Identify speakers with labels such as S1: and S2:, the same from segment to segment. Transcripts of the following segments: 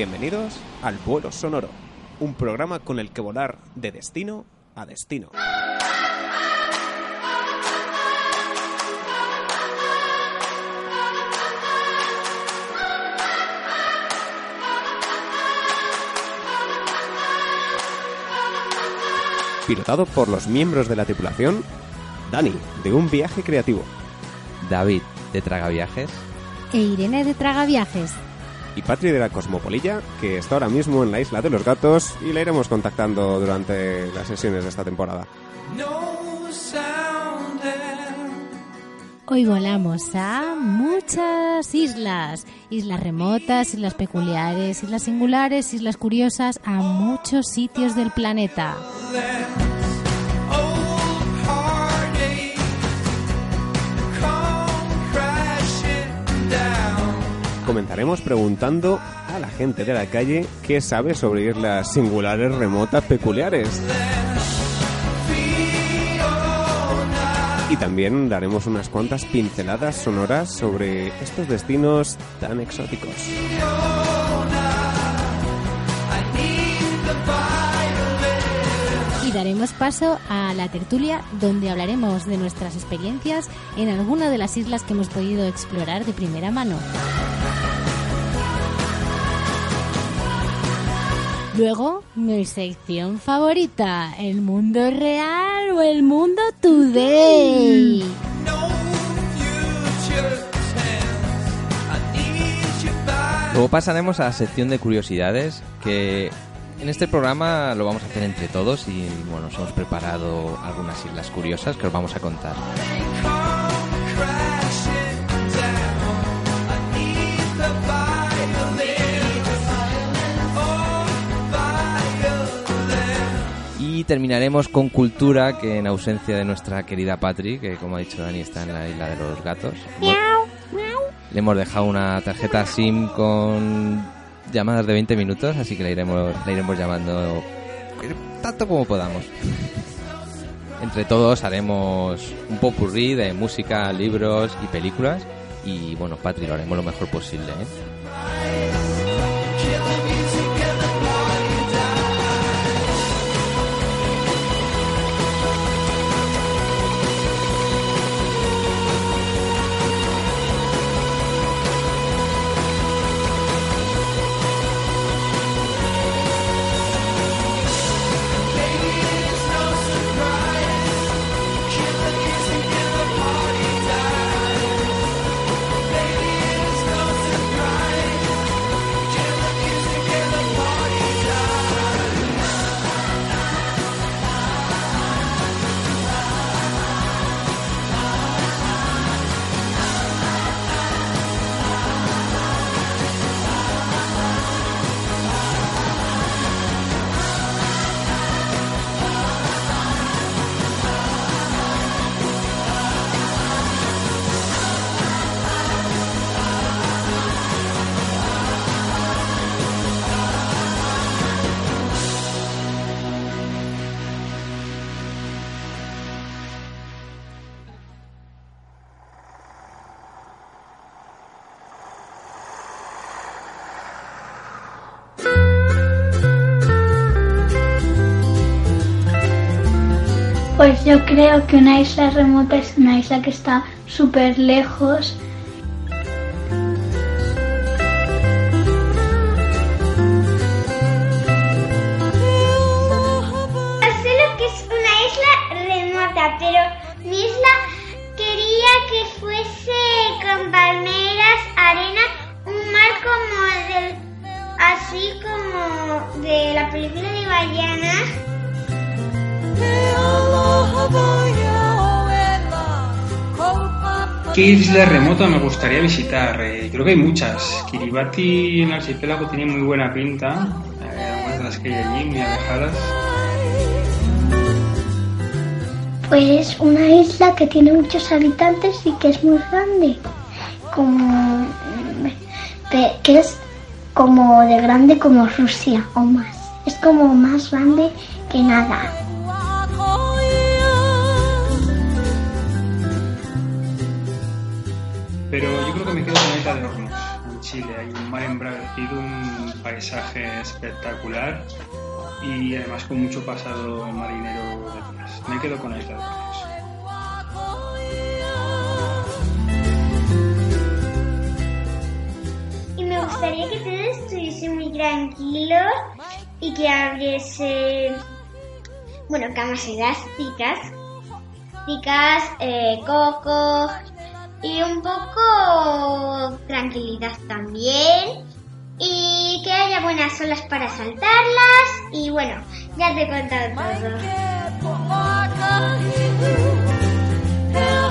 S1: Bienvenidos al Vuelo Sonoro, un programa con el que volar de destino a destino. Pilotado por los miembros de la tripulación, Dani, de un viaje creativo,
S2: David, de Tragaviajes.
S3: E Irene de Tragaviajes.
S1: Y Patri de la Cosmopolilla, que está ahora mismo en la isla de los gatos y la iremos contactando durante las sesiones de esta temporada.
S3: Hoy volamos a muchas islas. Islas remotas, islas peculiares, islas singulares, islas curiosas, a muchos sitios del planeta.
S1: Comenzaremos preguntando a la gente de la calle qué sabe sobre islas singulares, remotas, peculiares. Y también daremos unas cuantas pinceladas sonoras sobre estos destinos tan exóticos.
S3: Y daremos paso a la tertulia donde hablaremos de nuestras experiencias en alguna de las islas que hemos podido explorar de primera mano. Luego, mi sección favorita, el mundo real o el mundo today.
S2: Luego pasaremos a la sección de curiosidades, que en este programa lo vamos a hacer entre todos y bueno, nos hemos preparado algunas islas curiosas que os vamos a contar. Y terminaremos con cultura, que en ausencia de nuestra querida Patri, que como ha dicho Dani está en la isla de los gatos. Le hemos dejado una tarjeta SIM con llamadas de 20 minutos, así que la iremos, la iremos llamando tanto como podamos. Entre todos haremos un popurrí de música, libros y películas. Y bueno, Patri, lo haremos lo mejor posible. ¿eh?
S4: Creo que una isla remota es una isla que está súper lejos.
S5: Isla remota
S6: me gustaría visitar? Eh, creo que hay muchas. Kiribati en el archipiélago tiene muy buena pinta. Eh, de las que hay allí, muy alejadas.
S4: Pues una isla que tiene muchos habitantes y que es muy grande. Como. pe- que es como de grande como Rusia o más. Es como más grande que nada.
S6: Yo creo que me quedo con isla de Hornos, en Chile. Hay un mar embravecido, un paisaje espectacular y además con mucho pasado marinero detrás. Me quedo con isla de Hornos.
S5: Y me gustaría que todos estuviesen muy tranquilos y que abriese, bueno, camas elásticas, chicas, eh, cocos y un poco tranquilidad también. Y que haya buenas olas para saltarlas. Y bueno, ya te he contado todo.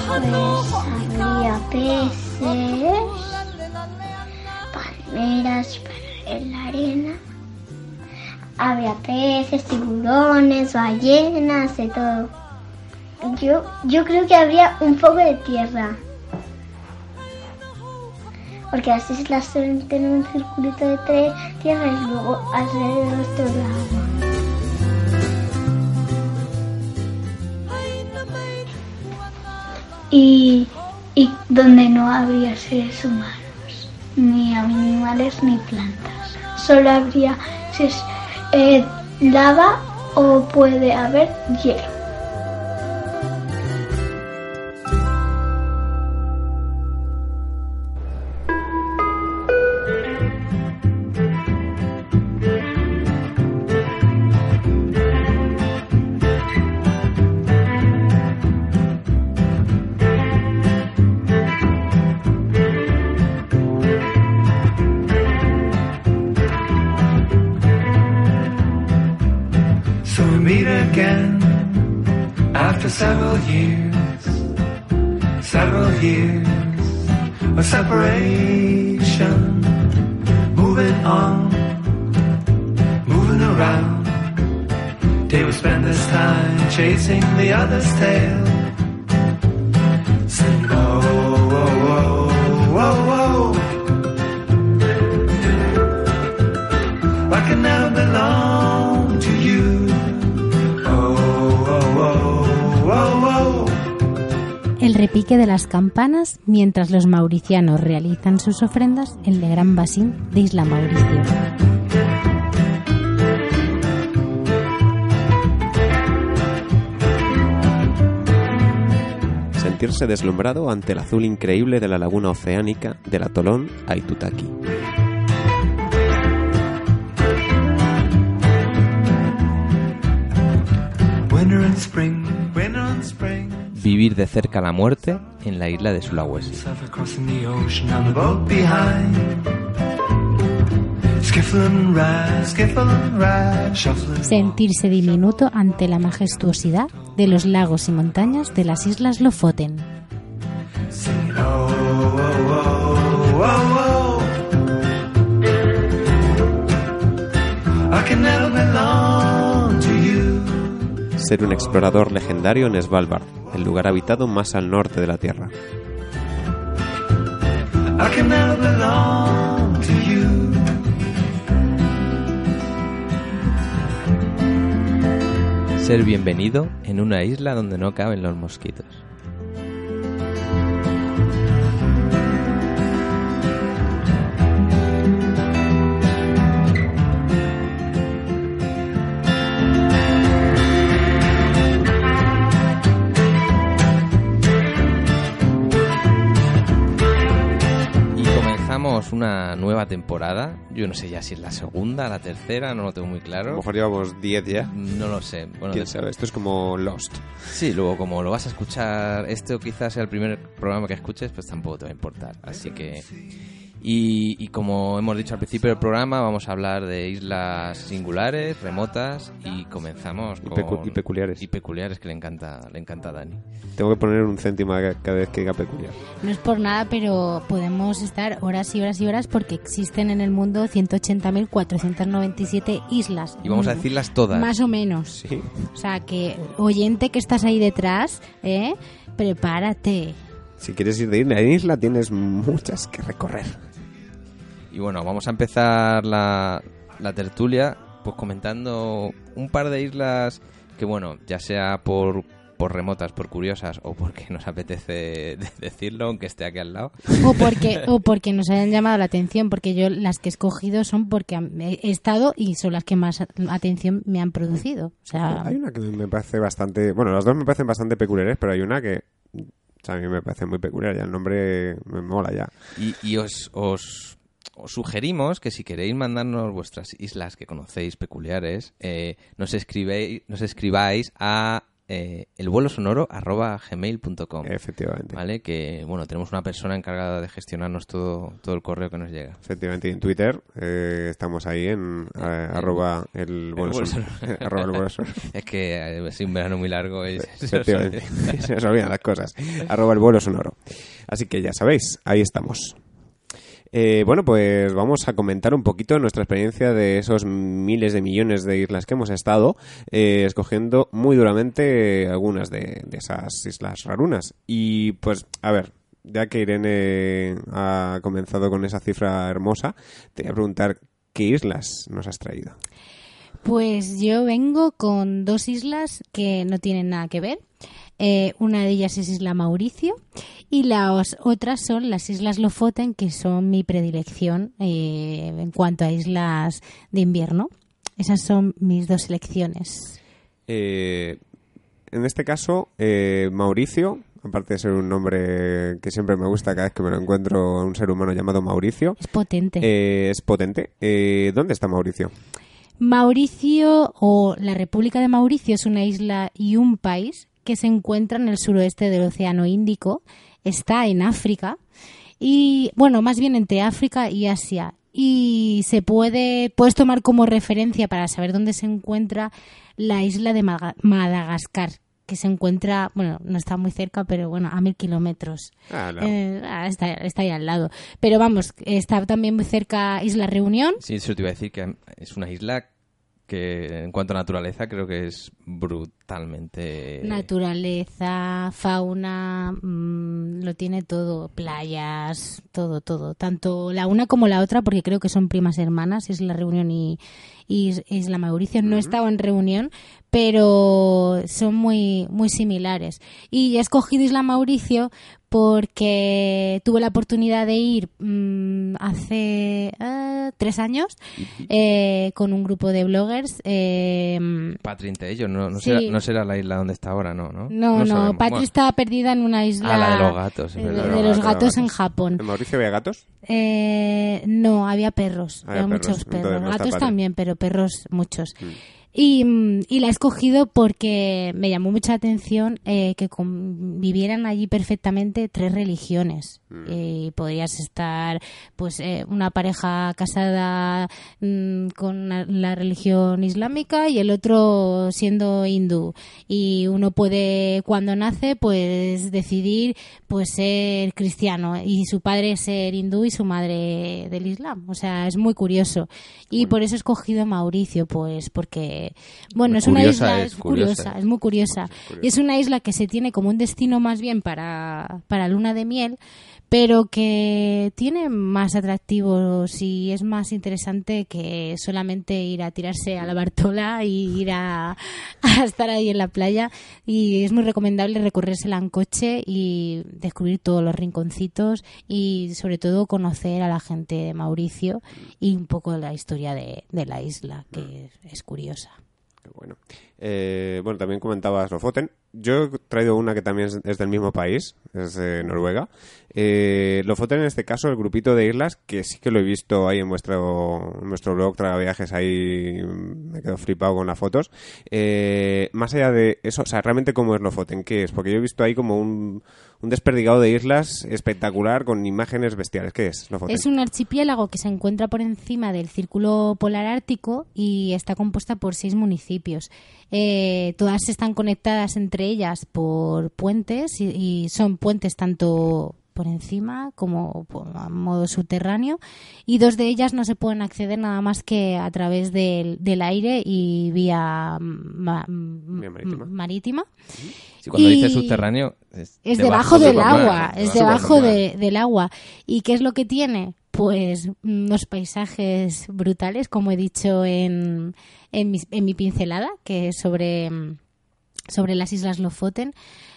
S4: Pues habría peces, palmeras para en la arena. Habría peces, tiburones, ballenas, de todo. Yo, yo creo que habría un poco de tierra. Porque las islas suelen tener un circulito de tre- tierra y luego alrededor todo el agua.
S7: y, y donde no habría seres humanos, ni animales ni plantas. Solo habría si es, eh, lava o puede haber hielo.
S8: Chasing the. I can belong to you. Oh, oh, oh.
S3: El repique de las campanas mientras los mauricianos realizan sus ofrendas en el gran basín de Isla Mauricio.
S1: Sentirse deslumbrado ante el azul increíble de la laguna oceánica del atolón Aitutaki.
S2: Vivir de cerca la muerte en la isla de Sulawesi.
S3: Sentirse diminuto ante la majestuosidad de los lagos y montañas de las islas Lofoten.
S8: Singing, oh, oh, oh, oh, oh. I can never belong to you.
S1: Ser un explorador legendario en Svalbard, el lugar habitado más al norte de la Tierra.
S8: I can never belong
S2: Ser bienvenido en una isla donde no caben los mosquitos. Una nueva temporada. Yo no sé ya si es la segunda, la tercera, no lo tengo muy
S1: A
S2: claro.
S1: lo mejor llevamos 10 ya.
S2: No lo sé. Bueno,
S1: ¿Quién sabe? Esto es como Lost.
S2: Sí, luego como lo vas a escuchar, este o quizás sea el primer programa que escuches, pues tampoco te va a importar. Así que Y, y como hemos dicho al principio del programa, vamos a hablar de islas singulares, remotas y comenzamos
S1: Y
S2: con...
S1: pecu- y peculiares.
S2: Y peculiares que le encanta, le encanta a Dani.
S1: Tengo que poner un céntimo cada vez que diga peculiar.
S3: No es por nada, pero podemos estar horas y horas y horas porque existen en el mundo 180.497 islas.
S2: Y vamos a
S3: Mm,
S2: decirlas todas.
S3: Más o menos.
S1: Sí.
S3: O sea que, oyente que estás ahí detrás, ¿eh? prepárate.
S1: Si quieres ir de isla en isla, tienes muchas que recorrer.
S2: Y bueno, vamos a empezar la, la tertulia pues comentando un par de islas que bueno, ya sea por, por remotas, por curiosas o porque nos apetece de- decirlo, aunque esté aquí al lado.
S3: O porque, o porque nos hayan llamado la atención, porque yo las que he escogido son porque he he estado y son las que más atención me han producido. O sea,
S1: Hay una que me parece bastante... Bueno, las dos me parecen bastante peculiares, pero hay una que... o sea, a mí me parece muy peculiar, ya el nombre me mola ya.
S2: Y, y os, os, os sugerimos que si queréis mandarnos vuestras islas que conocéis peculiares, eh, nos, escribéis, nos escribáis a eh, elvuelosonoro.gmail.com
S1: Efectivamente.
S2: ¿Vale? Que, bueno, tenemos una persona encargada de gestionarnos todo, todo el correo que nos llega.
S1: Efectivamente, y en Twitter eh, estamos ahí en eh, arroba el vuelo
S2: vuelo
S1: sonoro.
S2: sonoro.
S1: arroba el vuelo sonoro.
S2: Es que eh, es un verano muy largo y
S1: Efectivamente, se nos olvidan las cosas. Arroba el vuelo sonoro. Así que ya sabéis, ahí estamos. Eh, bueno, pues vamos a comentar un poquito nuestra experiencia de esos miles de millones de islas que hemos estado, eh, escogiendo muy duramente algunas de, de esas islas rarunas. Y pues, a ver, ya que Irene ha comenzado con esa cifra hermosa, te voy a preguntar qué islas nos has traído.
S3: Pues yo vengo con dos islas que no tienen nada que ver. Eh, una de ellas es Isla Mauricio y las otras son las Islas Lofoten, que son mi predilección eh, en cuanto a islas de invierno. Esas son mis dos selecciones.
S1: Eh, en este caso, eh, Mauricio, aparte de ser un nombre que siempre me gusta cada vez que me lo encuentro, un ser humano llamado Mauricio,
S3: Es potente.
S1: es potente. ¿Dónde está Mauricio?
S3: Mauricio o la República de Mauricio es una isla y un país que se encuentra en el suroeste del Océano Índico, está en África y bueno, más bien entre África y Asia y se puede puedes tomar como referencia para saber dónde se encuentra la isla de Madagascar que se encuentra, bueno, no está muy cerca, pero bueno, a mil kilómetros.
S1: Ah, no.
S3: Eh, ah, está, está ahí al lado. Pero vamos, está también muy cerca Isla Reunión,
S2: Sí, eso te iba a decir que es una isla que en cuanto a naturaleza creo que es brutalmente...
S3: Naturaleza, fauna, mm, lo tiene todo, playas, todo, todo. Tanto la una como la otra, porque creo que son primas hermanas, es la Reunión y, y es- es la Mauricio. No he estado en Reunión, pero son muy, muy similares. Y he escogido Isla Mauricio porque tuve la oportunidad de ir mm, hace eh, tres años eh, con un grupo de bloggers. eh,
S2: Patrin ellos, no, no,
S3: Sí.
S2: será, no será la isla donde está ahora, ¿no? No,
S3: no, no,
S2: sabemos.
S3: Patri
S2: Bueno,
S3: está perdida en una isla.
S2: Ah, la de los gatos,
S3: eh, de,
S2: De
S3: los
S2: los
S3: gatos en. Japón.
S1: ¿En Mauricio había gatos?
S3: Eh, no, había perros.
S1: Había
S3: había
S1: perros,
S3: muchos perros. Gatos
S1: Patri.
S3: también, pero perros muchos. Mm, y la he escogido porque me llamó mucha atención eh, que convivieran allí perfectamente tres religiones. Y podrías estar, pues, eh, una pareja casada mm, con la- la religión islámica y el otro siendo hindú. Y uno puede, cuando nace, pues decidir, pues, ser cristiano. Y su padre ser hindú y su madre del islam. O sea, es muy curioso. Y por eso he escogido Mauricio, pues, porque, bueno, es una
S2: Curiosa
S3: isla,
S2: es,
S3: curiosa,
S2: curiosa
S3: es muy curiosa. Y es una isla que se tiene como un destino más bien para, para luna de miel, pero que tiene más atractivos y es más interesante que solamente ir a tirarse a la Bartola y ir a, estar ahí en la playa. Y es muy recomendable recorrérsela en coche y descubrir todos los rinconcitos y sobre todo conocer a la gente de Mauricio y un poco la historia de, de la isla, que es curiosa.
S1: Bueno. Eh, bueno, también comentabas Lofoten. yo he traído una que también es, del mismo país, es de Noruega. Eh, Lofoten en este caso, el grupito de islas, que sí que lo he visto ahí en vuestro, en vuestro blog, Viajes, ahí me quedo flipado con las fotos. Eh, más allá de eso, o sea, realmente cómo es Lofoten, ¿qué es? Porque yo he visto ahí como un, un desperdigado de islas espectacular con imágenes bestiales. ¿Qué es Lofoten?
S3: Es un archipiélago que se encuentra por encima del Círculo Polar Ártico y está compuesta por seis municipios. Eh, todas están conectadas entre ellas por puentes y, y son puentes tanto por encima como por a modo subterráneo y dos de ellas no se pueden acceder nada más que a través del, del aire y vía ma-
S1: Vía marítima.
S3: marítima.
S2: Sí, cuando
S3: Y-
S2: dices subterráneo, es,
S3: Es debajo, del agua, es debajo de- del agua. ¿Y qué es lo que tiene? Pues unos paisajes brutales, como he dicho en, en, mi, en mi pincelada, que es sobre, mm, sobre las Islas Lofoten.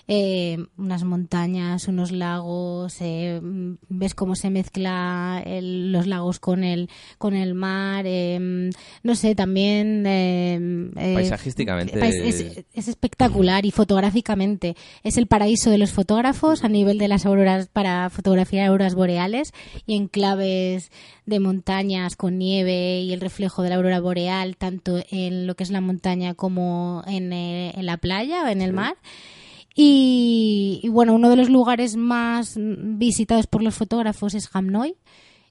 S3: Eh, unas montañas, unos lagos, eh, mm, ves cómo se mezcla el- los lagos con el, con el mar, eh, no sé, también... eh, eh,
S2: Paisajísticamente
S3: pais- es, es espectacular y fotográficamente. Es el paraíso de los fotógrafos a nivel de las auroras para fotografiar auroras boreales y enclaves de montañas con nieve y el reflejo de la aurora boreal tanto en lo que es la montaña como en, en la playa o en el mar. Y, y, bueno, uno de los lugares más visitados por los fotógrafos es Hamnoy.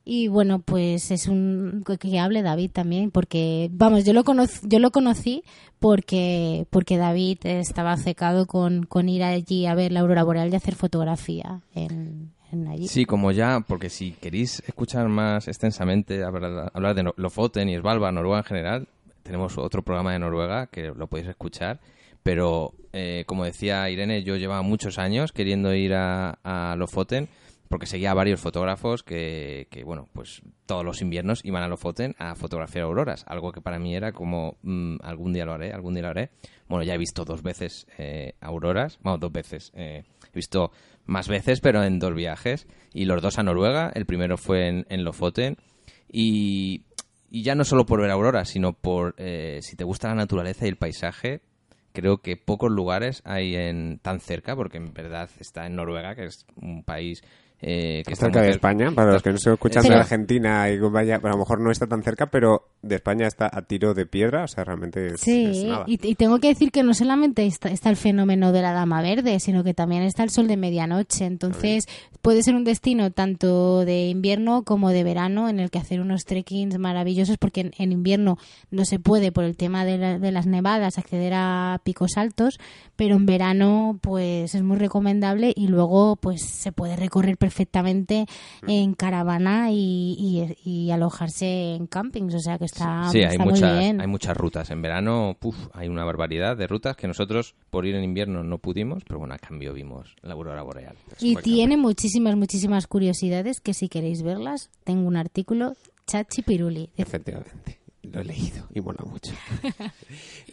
S3: Y bueno, pues es un que- hable David también, porque vamos, yo lo conocí, yo lo conocí porque porque David estaba secado con, con ir allí a ver la aurora boreal y hacer fotografía en, en allí.
S2: Sí, como ya, porque si queréis escuchar más extensamente hablar, hablar de Lofoten y Svalbard, Noruega en general, tenemos otro programa de Noruega que lo podéis escuchar. Pero, eh, como decía Irene, yo llevaba muchos años queriendo ir a, a Lofoten porque seguía a varios fotógrafos que, que, bueno, pues todos los inviernos iban a Lofoten a fotografiar auroras. Algo que para mí era como, mm, algún día lo haré, algún día lo haré. Bueno, ya he visto dos veces eh, auroras, bueno, dos veces. eh, he visto más veces, pero en dos viajes. Y los dos a Noruega. El primero fue en, en Lofoten. Y, ya no solo por ver auroras, sino por eh, si te gusta la naturaleza y el paisaje. Creo que pocos lugares hay en tan cerca, porque en verdad está en Noruega, que es un país eh, que está
S1: cerca de España, para los que no se escuchan
S3: Pero-
S1: de Argentina y vaya, a lo mejor no está tan cerca, pero de España está a tiro de piedra, o sea, realmente es, es
S3: Sí,
S1: nada.
S3: y, y tengo que decir que no solamente está, está el fenómeno de la dama verde, sino que también está el sol de medianoche. Entonces, puede ser un destino tanto de invierno como de verano en el que hacer unos trekkings maravillosos, porque en, en invierno no se puede por el tema de, la- de las nevadas acceder a picos altos, pero en verano pues es muy recomendable y luego pues se puede recorrer perfectamente en caravana y, y- y alojarse en campings, o sea que está,
S2: Sí, hay
S3: está muy
S2: muchas,
S3: bien.
S2: hay muchas rutas. En verano, puf, hay una barbaridad de rutas que nosotros por ir en invierno no pudimos, pero bueno, a cambio vimos la aurora boreal.
S3: Y tiene muchísimas, muchísimas curiosidades que si queréis verlas, tengo un artículo Chachi Piruli.
S1: Efectivamente, lo he leído y mola mucho.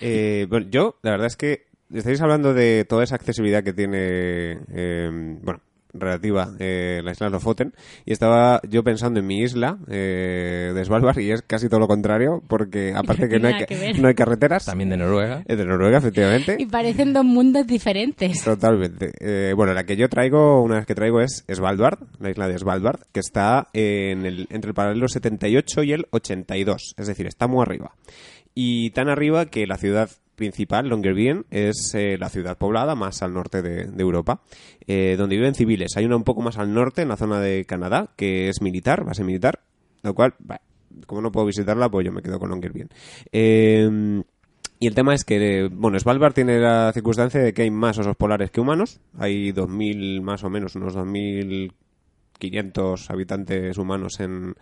S1: Eh, bueno, yo, la verdad es que estáis hablando de toda esa accesibilidad que tiene, eh, bueno, relativa eh, la isla Lofoten y estaba yo pensando en mi isla eh, de Svalbard y es casi todo lo contrario porque aparte que no hay,
S3: que ver.
S1: no hay carreteras
S2: También de Noruega.
S1: es de Noruega efectivamente
S3: Y parecen dos mundos diferentes.
S1: Totalmente. Eh, bueno, la que yo traigo, una vez que traigo es Svalbard, la isla de Svalbard, que está en el, entre el paralelo 78 y el 82, es decir, está muy arriba. Y tan arriba que la ciudad principal, Longyearbyen, es eh, la ciudad poblada más al norte de, de Europa, eh, donde viven civiles. Hay una un poco más al norte, en la zona de Canadá, que es militar, base militar, lo cual, bah, como no puedo visitarla, pues yo me quedo con Longyearbyen. Eh, y el tema es que, bueno, Svalbard tiene la circunstancia de que hay más osos polares que humanos. Hay 2.000, más o menos, unos 2.500 habitantes humanos en,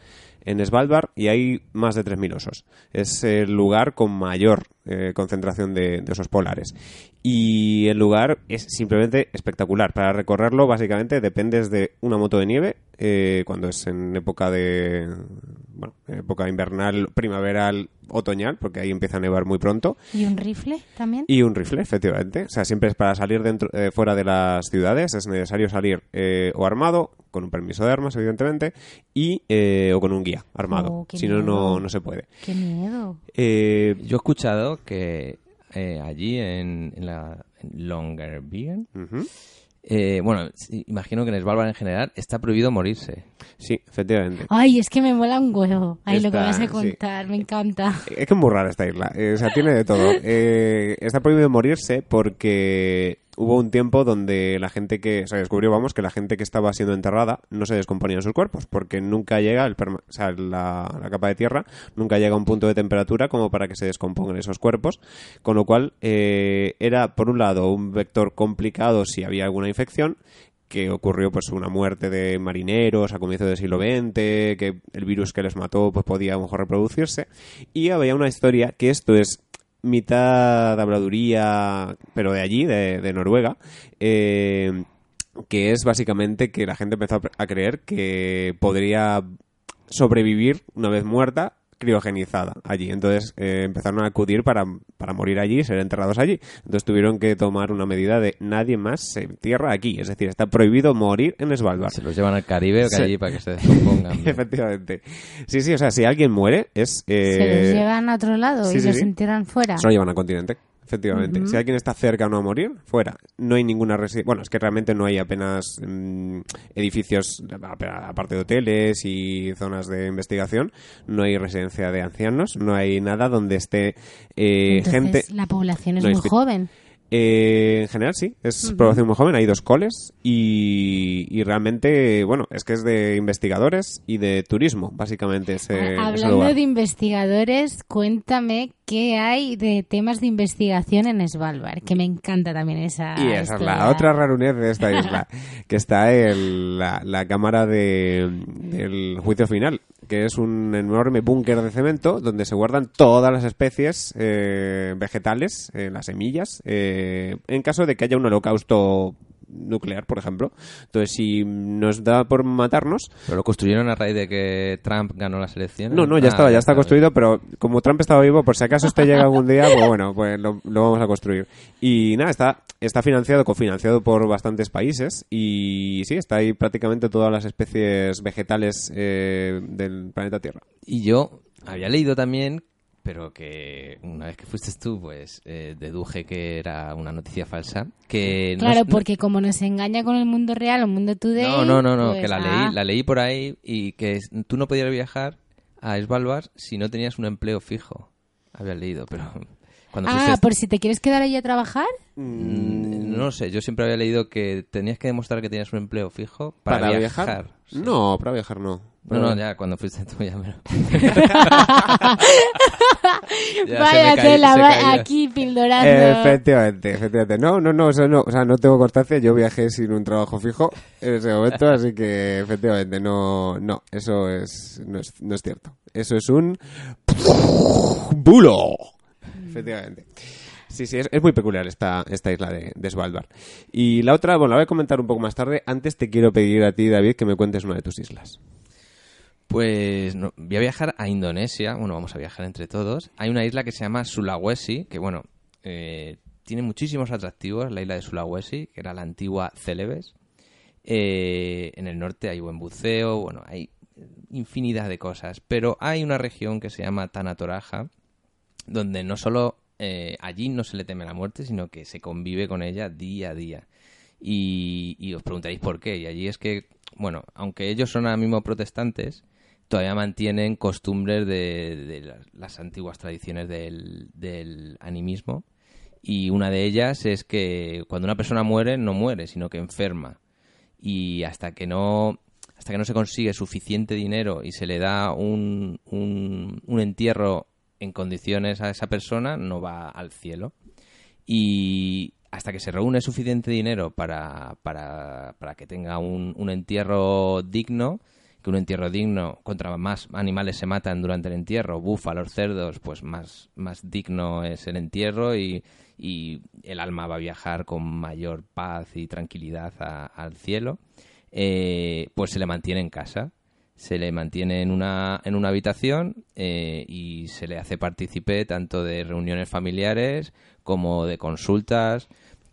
S1: en Svalbard y hay más de 3.000 osos. Es el lugar con mayor eh, concentración de, de osos polares. Y el lugar es simplemente espectacular. Para recorrerlo, básicamente, dependes de una moto de nieve, eh, cuando es en época de. Bueno, en época invernal, primaveral, otoñal, porque ahí empieza a nevar muy pronto.
S3: ¿Y un rifle también?
S1: Y un rifle, efectivamente. O sea, siempre es para salir dentro, eh, fuera de las ciudades, es necesario salir eh, o armado, con un permiso de armas, evidentemente, y eh, o con un guía armado.
S3: Oh,
S1: si no, no, se puede.
S3: ¡Qué miedo!
S1: Eh,
S2: Yo he escuchado que eh, allí en, en la, en Longyearbyen.
S1: Ujú.
S2: Eh, bueno, imagino que en Svalbard en general está prohibido morirse.
S1: Sí, efectivamente.
S3: Ay, es que me mola un huevo. Ay, lo que vas a
S1: sí.
S3: contar, me encanta.
S1: Es que es muy rara esta isla. Eh, o sea, tiene de todo. Eh, está prohibido morirse porque hubo un tiempo donde la gente que... Se descubrió, vamos, que la gente que estaba siendo enterrada no se descomponía en sus cuerpos porque nunca llega, el perma- o sea, la, capa de tierra nunca llega a un punto de temperatura como para que se descompongan esos cuerpos. Con lo cual, eh, era, por un lado, un vector complicado si había alguna infección que ocurrió pues una muerte de marineros a comienzos del siglo XX, que el virus que les mató pues podía a lo mejor reproducirse y había una historia que esto es mitad habladuría pero de allí, de, de Noruega eh, que es básicamente que la gente empezó a creer que podría sobrevivir una vez muerta criogenizada allí. Entonces eh, empezaron a acudir para, para morir allí y ser enterrados allí. Entonces tuvieron que tomar una medida de nadie más se entierra aquí. Es decir, está prohibido morir en Svalbard.
S2: Se los llevan al Caribe o que
S1: Sí.
S2: allí para que se descompongan.
S1: Efectivamente. Sí, sí, o sea, si alguien muere es... eh,
S3: Se los llevan a otro lado
S1: sí,
S3: y
S1: sí,
S3: los
S1: sí.
S3: entierran fuera.
S1: Se lo llevan al continente, efectivamente. Si alguien está cerca o no a morir, fuera. No hay ninguna residencia. Bueno, es que realmente no hay apenas mm, edificios, aparte de hoteles y zonas de investigación, no hay residencia de ancianos, no hay nada donde esté eh,
S3: Entonces,
S1: gente.
S3: la población es
S1: no,
S3: muy joven.
S1: Eh, en general sí, es población muy joven, hay dos coles y, y realmente, bueno, es que es de investigadores y de turismo, básicamente ese, ese
S3: Ah, Hablando
S1: lugar.
S3: de investigadores, cuéntame qué hay de temas de investigación en Svalbard, que me encanta también esa.
S1: Y esa es la otra rarunez de esta isla, que está en la, la cámara de, del juicio final, que es un enorme búnker de cemento donde se guardan todas las especies eh, vegetales, eh, las semillas, eh, en caso de que haya un holocausto nuclear, por ejemplo. Entonces, si nos da por matarnos,
S2: Pero lo construyeron a raíz de que Trump ganó las elecciones.
S1: no, no, ya
S2: Ah,
S1: estaba, ya está construido, pero como Trump estaba vivo, por si acaso este llega algún día, pues bueno, pues lo, lo vamos a construir. Y nada, está, está financiado, cofinanciado por bastantes países y sí, está ahí prácticamente todas las especies vegetales eh, del planeta Tierra.
S2: Y yo había leído también, pero que una vez que fuiste tú, pues eh, deduje que era una noticia falsa. Que no
S3: Claro,
S2: no-
S3: porque como nos engaña con el mundo real, el mundo today.
S2: No, no, no, no,
S3: pues,
S2: que la
S3: ah,
S2: leí, la leí por ahí y que tú no podías viajar a Svalbard si no tenías un empleo fijo. Había leído, pero cuando
S3: Ah, por si te quieres quedar ahí a trabajar.
S2: Mm, no lo sé, yo siempre había leído que tenías que demostrar que tenías un empleo fijo para, viajar. Sí.
S1: No, para viajar no.
S2: No, no, ya cuando fuiste tú ya me lo... Ya
S3: Vaya tela, aquí pildorando.
S1: Efectivamente, efectivamente. No, no, no, eso no, o sea, no tengo constancia. Yo viajé sin un trabajo fijo en ese momento, así que efectivamente no, no, eso es, no es, no es cierto. Eso es un bulo. Efectivamente. Sí, sí, es, muy peculiar esta, esta isla de, de Svalbard. Y la otra, bueno, la voy a comentar un poco más tarde. Antes te quiero pedir a ti, David, que me cuentes una de tus islas.
S2: Pues no, voy a viajar a Indonesia. Bueno, vamos a viajar entre todos. Hay una isla que se llama Sulawesi, que bueno, eh, tiene muchísimos atractivos. La isla de Sulawesi, que era la antigua Celebes. Eh, en el norte hay buen buceo, bueno, hay infinidad de cosas. Pero hay una región que se llama Tanatoraja, donde no solo eh, allí no se le teme la muerte, sino que se convive con ella día a día. Y, os preguntaréis por qué. Y allí es que, bueno, aunque ellos son ahora mismo protestantes, todavía mantienen costumbres de, las antiguas tradiciones del, del animismo. Y una de ellas es que cuando una persona muere, no muere, sino que enferma. Y hasta que no hasta que no se consigue suficiente dinero y se le da un, un, un entierro en condiciones a esa persona, no va al cielo. Y hasta que se reúne suficiente dinero para, para, para que tenga un, un entierro digno, que un entierro digno, contra más animales se matan durante el entierro, búfalos, cerdos, pues más, más digno es el entierro y, y el alma va a viajar con mayor paz y tranquilidad a- al cielo, eh, pues se le mantiene en casa. Se le mantiene en una, en una habitación eh, y se le hace partícipe tanto de reuniones familiares como de consultas.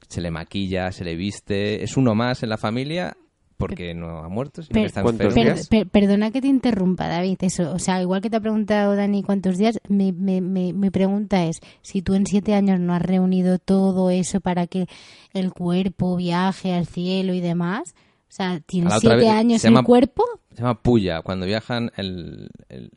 S2: Se le maquilla, se le viste. Es uno más en la familia porque no ha muerto, sino
S3: Per-
S2: que está
S1: ¿Cuántos
S2: enfermo.
S3: Per- perdona que te interrumpa, David. Eso, o sea, igual que te ha preguntado Dani cuántos días, mi, mi, mi, mi pregunta es: si tú en siete años no has reunido todo eso para que el cuerpo viaje al cielo y demás, o sea,
S2: otra
S3: siete
S2: vez
S3: años
S2: se
S3: el
S2: llama-
S3: cuerpo,
S2: Se llama puya. Cuando viajan, el, el,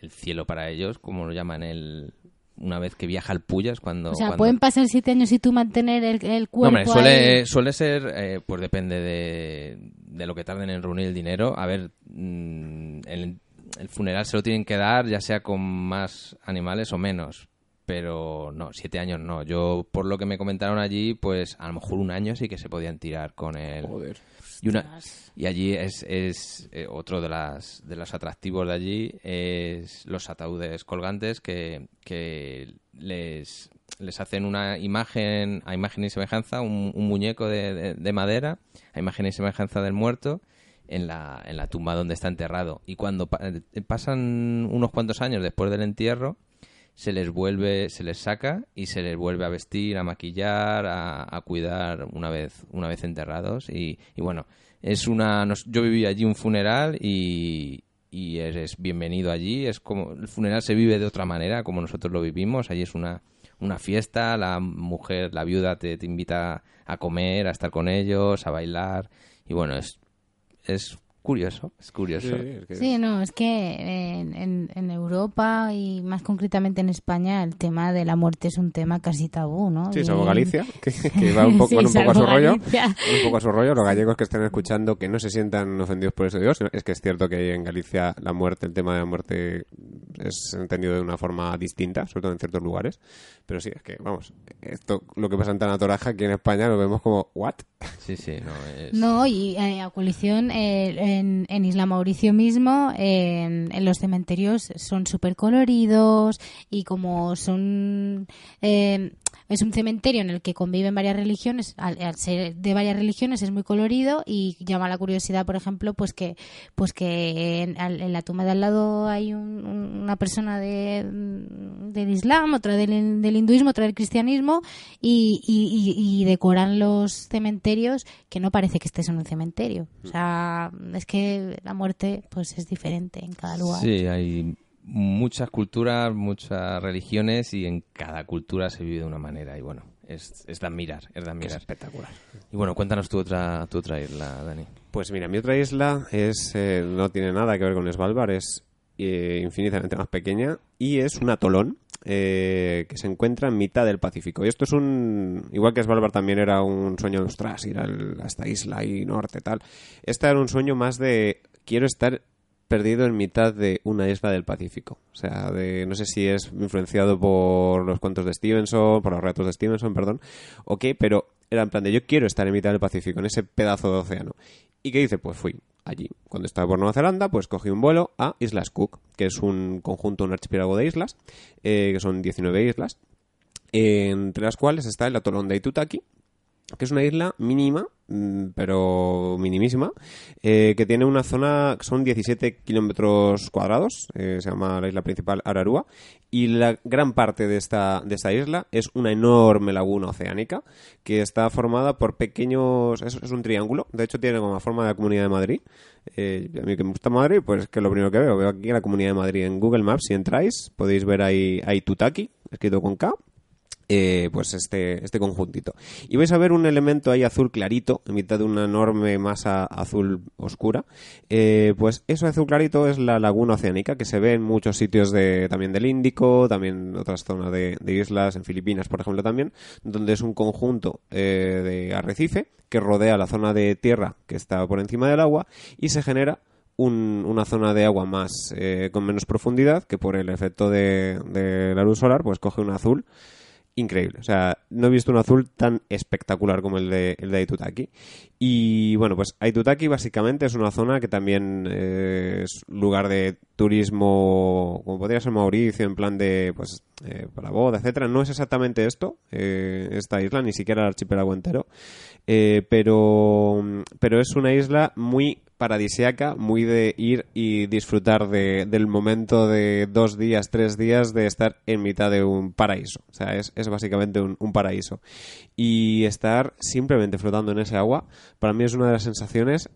S2: el cielo para ellos, como lo llaman, el una vez que viaja el puya es cuando...
S3: o sea,
S2: cuando-
S3: pueden pasar siete años y tú mantener el, el
S2: No,
S3: cuerpo.
S2: hombre, suele,
S3: ahí?
S2: suele ser, eh, pues depende de, de lo que tarden en reunir el dinero. A ver, mm, el, el funeral se lo tienen que dar, ya sea con más animales o menos. Pero no, siete años no. Yo, por lo que me comentaron allí, pues a lo mejor un año sí que se podían tirar con el...
S1: Joder.
S2: Y, una, y allí es, es eh, otro de, las, de los atractivos de allí, es los ataúdes colgantes que, que les, les hacen una imagen, a imagen y semejanza, un, muñeco de, de- de madera, a imagen y semejanza del muerto, en la, en la tumba donde está enterrado. Y cuando eh, pasan unos cuantos años después del entierro, se les vuelve, se les saca y se les vuelve a vestir, a maquillar, a, a cuidar una vez, una vez enterrados. Y, y bueno, es una, yo viví allí un funeral y, y eres bienvenido allí. Es como, el funeral se vive de otra manera, como nosotros lo vivimos. Allí es una, una fiesta, la mujer, la viuda te, te invita a comer, a estar con ellos, a bailar. Y bueno, es, es curioso, es curioso.
S1: Sí, es que-
S3: Sí, no, es que en, en, en Europa y más concretamente en España el tema de la muerte es un tema casi tabú, ¿no?
S1: Sí, salvo Galicia, que, que va un poco,
S3: Sí,
S1: con un poco a su rollo.
S3: Galicia.
S1: un poco a su rollo. Los gallegos que estén escuchando que no se sientan ofendidos por eso Dios. Es que es cierto que en Galicia la muerte, el tema de la muerte es entendido de una forma distinta, sobre todo en ciertos lugares. Pero sí, es que, vamos, esto, lo que pasa en Tanatoraja aquí en España lo vemos como, ¿what?
S2: Sí, sí, no es...
S3: No, y eh, a coalición eh, en, en Isla Mauricio mismo, en, los cementerios son súper coloridos y como son... eh, es un cementerio en el que conviven varias religiones, al, ser de varias religiones es muy colorido y llama la curiosidad, por ejemplo, pues que pues que en, en la tumba de al lado hay un- un- una persona de, del Islam, otra del, del hinduismo, otra del cristianismo y, y- y- y decoran los cementerios que no parece que estés en un cementerio. O sea, es que la muerte pues es diferente en cada lugar.
S2: Sí, hay muchas culturas, muchas religiones y en cada cultura se vive de una manera y bueno, es, es de admirar, es de admirar.
S1: espectacular.
S2: Y bueno, cuéntanos tu otra, tu otra isla, Dani.
S1: Pues mira, mi otra isla es eh, no tiene nada que ver con Svalbard, es eh, infinitamente más pequeña y es un atolón eh, que se encuentra en mitad del Pacífico. Y esto es un... Igual que Svalbard también era un sueño de ostras, ir al- a esta isla ahí norte, tal. Esta era un sueño más de quiero estar perdido en mitad de una isla del Pacífico. O sea, de, no sé si es influenciado por los cuentos de Stevenson, por los relatos de Stevenson, perdón, o qué, pero era en plan de yo quiero estar en mitad del Pacífico, en ese pedazo de océano. ¿Y qué hice? Pues fui allí. Cuando estaba por Nueva Zelanda, pues cogí un vuelo a Islas Cook, que es un conjunto, un archipiélago de islas, eh, que son 19 islas, entre las cuales está el atolón de Aitutaki, que es una isla mínima, pero minimísima, eh, que tiene una zona, son 17 kilómetros cuadrados, eh, se llama la isla principal Ararua, y la gran parte de esta, de esta isla es una enorme laguna oceánica que está formada por pequeños, es, es un triángulo, de hecho tiene como la forma de la Comunidad de Madrid. Eh, a mí que me gusta Madrid, pues es que es lo primero que veo, veo aquí la Comunidad de Madrid en Google Maps, si entráis podéis ver ahí, ahí Tutaki, escrito con K, eh, pues este, este conjuntito. Y vais a ver un elemento ahí azul clarito, en mitad de una enorme masa azul oscura. Eh, pues eso azul clarito es la laguna oceánica, que se ve en muchos sitios de, también del Índico, también otras zonas de, de islas, en Filipinas, por ejemplo, también, donde es un conjunto eh, de arrecife que rodea la zona de tierra que está por encima del agua y se genera un- una zona de agua más eh, con menos profundidad que por el efecto de, de la luz solar pues coge un azul increíble. O sea, no he visto un azul tan espectacular como el de, el de Aitutaki. Y bueno, pues Aitutaki básicamente es una zona que también eh, es lugar de turismo, como podría ser Mauricio, en plan de, pues, eh, para boda, etcétera. No es exactamente esto, eh, esta isla, ni siquiera el archipiélago entero. Pero, pero es una isla muy paradisiaca, muy de ir y disfrutar de, del momento de dos días, tres días de estar en mitad de un paraíso. O sea, es, es básicamente un, un paraíso. Y estar simplemente flotando en ese agua, para mí es una de las sensaciones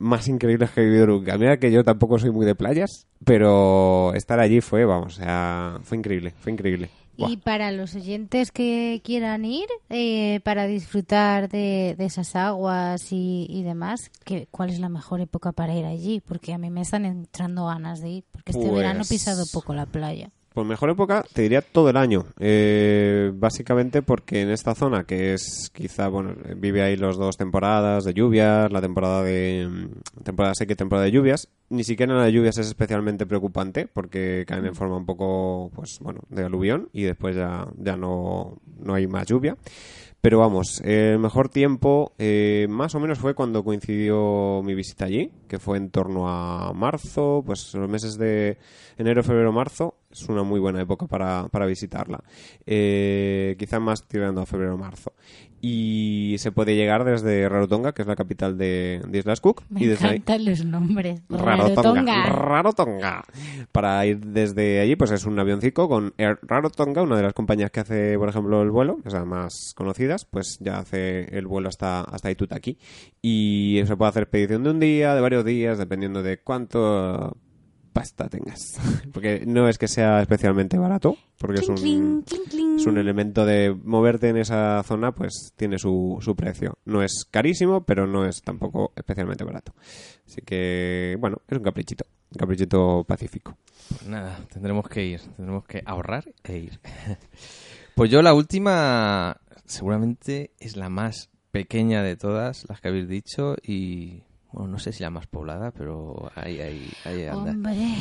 S1: más increíbles que he vivido nunca. Mira que yo tampoco soy muy de playas, pero estar allí fue, vamos, o sea, fue increíble, fue increíble.
S3: Y para los oyentes que quieran ir, eh, para disfrutar de, de esas aguas y, y demás, ¿qué, ¿cuál es la mejor época para ir allí? Porque a mí me están entrando ganas de ir, porque este
S1: Pues-
S3: verano he pisado poco la playa.
S1: Pues mejor época, te diría todo el año. Eh, básicamente porque en esta zona, que es quizá, bueno, vive ahí las dos temporadas de lluvias, la temporada de mm, temporada seca y temporada de lluvias. Ni siquiera la de lluvias es especialmente preocupante porque caen en forma un poco, pues bueno, de aluvión y después ya, ya no, no hay más lluvia. Pero vamos, el mejor tiempo eh, más o menos fue cuando coincidió mi visita allí, que fue en torno a marzo, pues los meses de enero, febrero, marzo. Es una muy buena época para, para visitarla. Eh, quizá más tirando a febrero, marzo. Y se puede llegar desde Rarotonga, que es la capital de, de Islas Cook.
S3: Me
S1: y desde ahí-
S3: encantan los nombres.
S1: Rarotonga.
S3: Rarotonga.
S1: Para ir desde allí, pues es un avioncito con Air Rarotonga, una de las compañías que hace, por ejemplo, el vuelo, que son las más conocidas, pues ya hace el vuelo hasta, hasta Itutaki. Y se puede hacer expedición de un día, de varios días, dependiendo de cuánto pasta tengas. Porque no es que sea especialmente barato, porque es un, es un elemento de moverte en esa zona, pues tiene su, su precio. No es carísimo, pero no es tampoco especialmente barato. Así que, bueno, es un caprichito. Un caprichito pacífico.
S2: Pues nada, tendremos que ir, tendremos que ahorrar e ir. Pues yo la última seguramente es la más pequeña de todas las que habéis dicho y bueno, no sé si la más poblada, pero ahí, ahí, ahí anda.
S3: Hombre.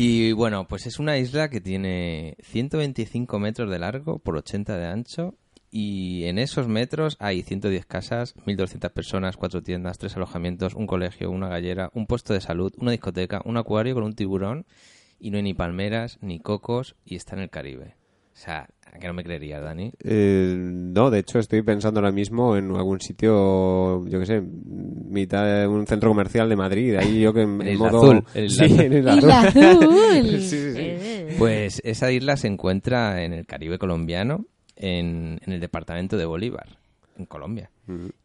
S2: Y bueno, pues es una isla que tiene 125 metros de largo por 80 de ancho y en esos metros hay 110 casas, 1.200 personas, cuatro tiendas, tres alojamientos, un colegio, una gallera, un puesto de salud, una discoteca, un acuario con un tiburón y no hay ni palmeras ni cocos y está en el Caribe. O sea, ¿a que no me creerías, Dani?
S1: Eh, no, de hecho estoy pensando ahora mismo en algún sitio, yo qué sé, mitad de un centro comercial de Madrid. Ahí yo que en,
S2: El
S1: modo...
S2: Azul, el
S1: sí,
S2: Azul.
S1: en Isla Azul.
S3: Azul.
S1: sí, sí, sí.
S3: Eh.
S2: Pues esa isla se encuentra en el Caribe colombiano, en, en el departamento de Bolívar, en Colombia.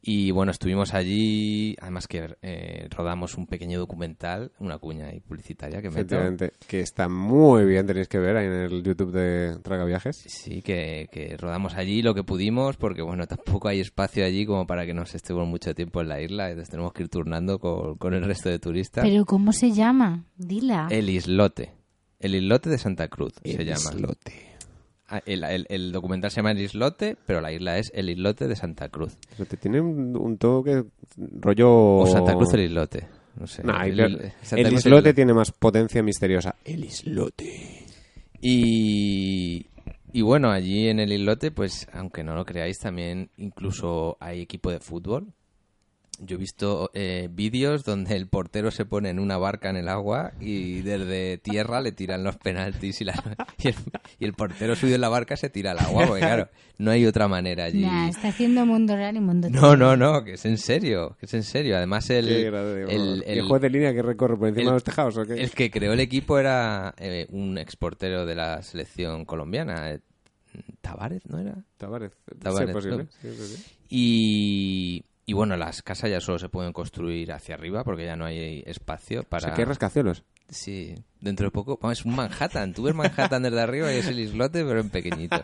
S2: Y bueno, estuvimos allí, además que eh, rodamos un pequeño documental, una cuña ahí publicitaria que meto.
S1: Efectivamente, que está muy bien, tenéis que ver ahí en el YouTube de Traga Viajes.
S2: Sí, que, que rodamos allí lo que pudimos, porque bueno, tampoco hay espacio allí como para que nos estemos mucho tiempo en la isla, entonces tenemos que ir turnando con, con el resto de turistas.
S3: Pero ¿cómo se llama? Dila.
S2: El islote, el islote de Santa Cruz se
S1: El
S2: llama.
S1: islote.
S2: Ah, El, el- el documental se llama El Islote, pero la isla es El Islote de Santa Cruz.
S1: Islote Tiene un, un toque rollo...
S2: O Santa Cruz el Islote. No sé.
S1: Nah,
S2: El-
S1: el,
S2: el- Santa
S1: el
S2: Cruz
S1: islote tiene más potencia misteriosa. El islote.
S2: Y, y bueno, allí en el islote, pues aunque no lo creáis, también incluso hay equipo de fútbol. Yo he visto eh, vídeos donde el portero se pone en una barca en el agua y desde tierra le tiran los penaltis y, la- y, el, y el portero subido en la barca se tira al agua, porque claro, no hay otra manera allí.
S3: Nah, está haciendo mundo real y mundo
S2: No, no, no, que es en serio, que es en serio. Además el,
S1: grande,
S2: el,
S1: ¿Y
S2: el-
S1: el juez de línea que recorre por encima
S2: el-
S1: de los tejados o qué?
S2: el que creó el equipo era eh, un exportero de la selección colombiana, eh, Tavares, ¿no era?
S1: Tavares.
S2: Tavares,
S1: Sí, posible.
S2: ¿no?
S1: Sí.
S2: Y, y bueno, las casas ya solo se pueden construir hacia arriba porque ya no hay espacio
S1: O
S2: para...
S1: sea, que hay rascacielos.
S2: Sí, dentro de poco... vamos, es un Manhattan. Tú ves Manhattan desde arriba y es el islote, pero en pequeñito.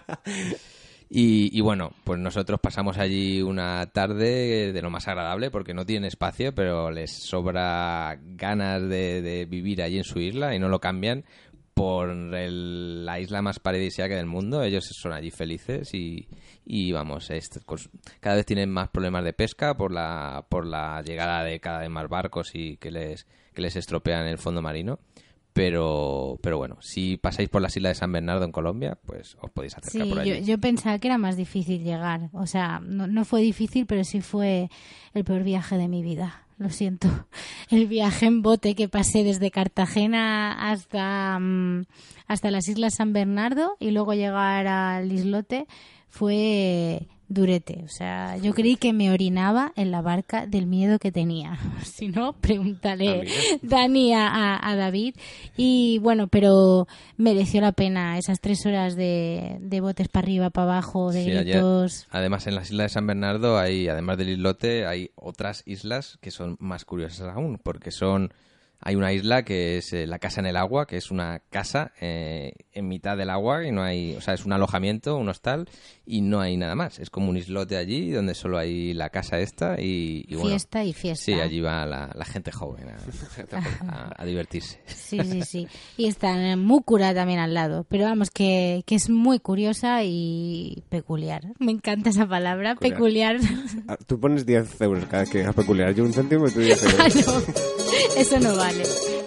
S2: Y, y bueno, pues nosotros pasamos allí una tarde de lo más agradable porque no tienen espacio, pero les sobra ganas de, de vivir allí en su isla y no lo cambian por el- la isla más paradisíaca del mundo. Ellos son allí felices y, y vamos, cos- cada vez tienen más problemas de pesca por la, por la llegada de cada vez más barcos y que les, que les estropean el fondo marino. Pero, pero bueno, si pasáis por las islas de San Bernardo en Colombia, pues os podéis acercar
S3: Sí,
S2: por allí.
S3: yo, yo pensaba que era más difícil llegar. O sea, no, no fue difícil, pero sí fue el peor viaje de mi vida. Lo siento. El viaje en bote que pasé desde Cartagena hasta, mm, hasta las Islas San Bernardo y luego llegar al islote fue durete. O sea, yo creí que me orinaba en la barca del miedo que tenía. Si no, pregúntale, Dani, a, a David. Y bueno, pero mereció la pena esas tres horas de, de botes para arriba, para abajo, de
S9: Sí,
S3: gritos.
S9: además, en las islas de San Bernardo, hay, además del islote, hay otras islas que son más curiosas aún, porque son... Hay una isla que es eh, la casa en el agua, que es una casa eh, en mitad del agua y no hay, o sea, es un alojamiento, un hostal y no hay nada más. Es como un islote allí donde solo hay la casa esta y, y bueno,
S3: Fiesta y fiesta.
S9: Sí, allí va la, la gente joven a, a- a divertirse.
S3: Sí, sí, sí. Y está en Múcura también al lado. Pero vamos, que, que es muy curiosa y peculiar. Me encanta esa palabra, peculiar.
S1: Ah, Tú pones 10 euros cada vez que digas peculiar. Yo un céntimo y tú 10 euros.
S3: Ah, no, eso no vale.
S9: Bueno,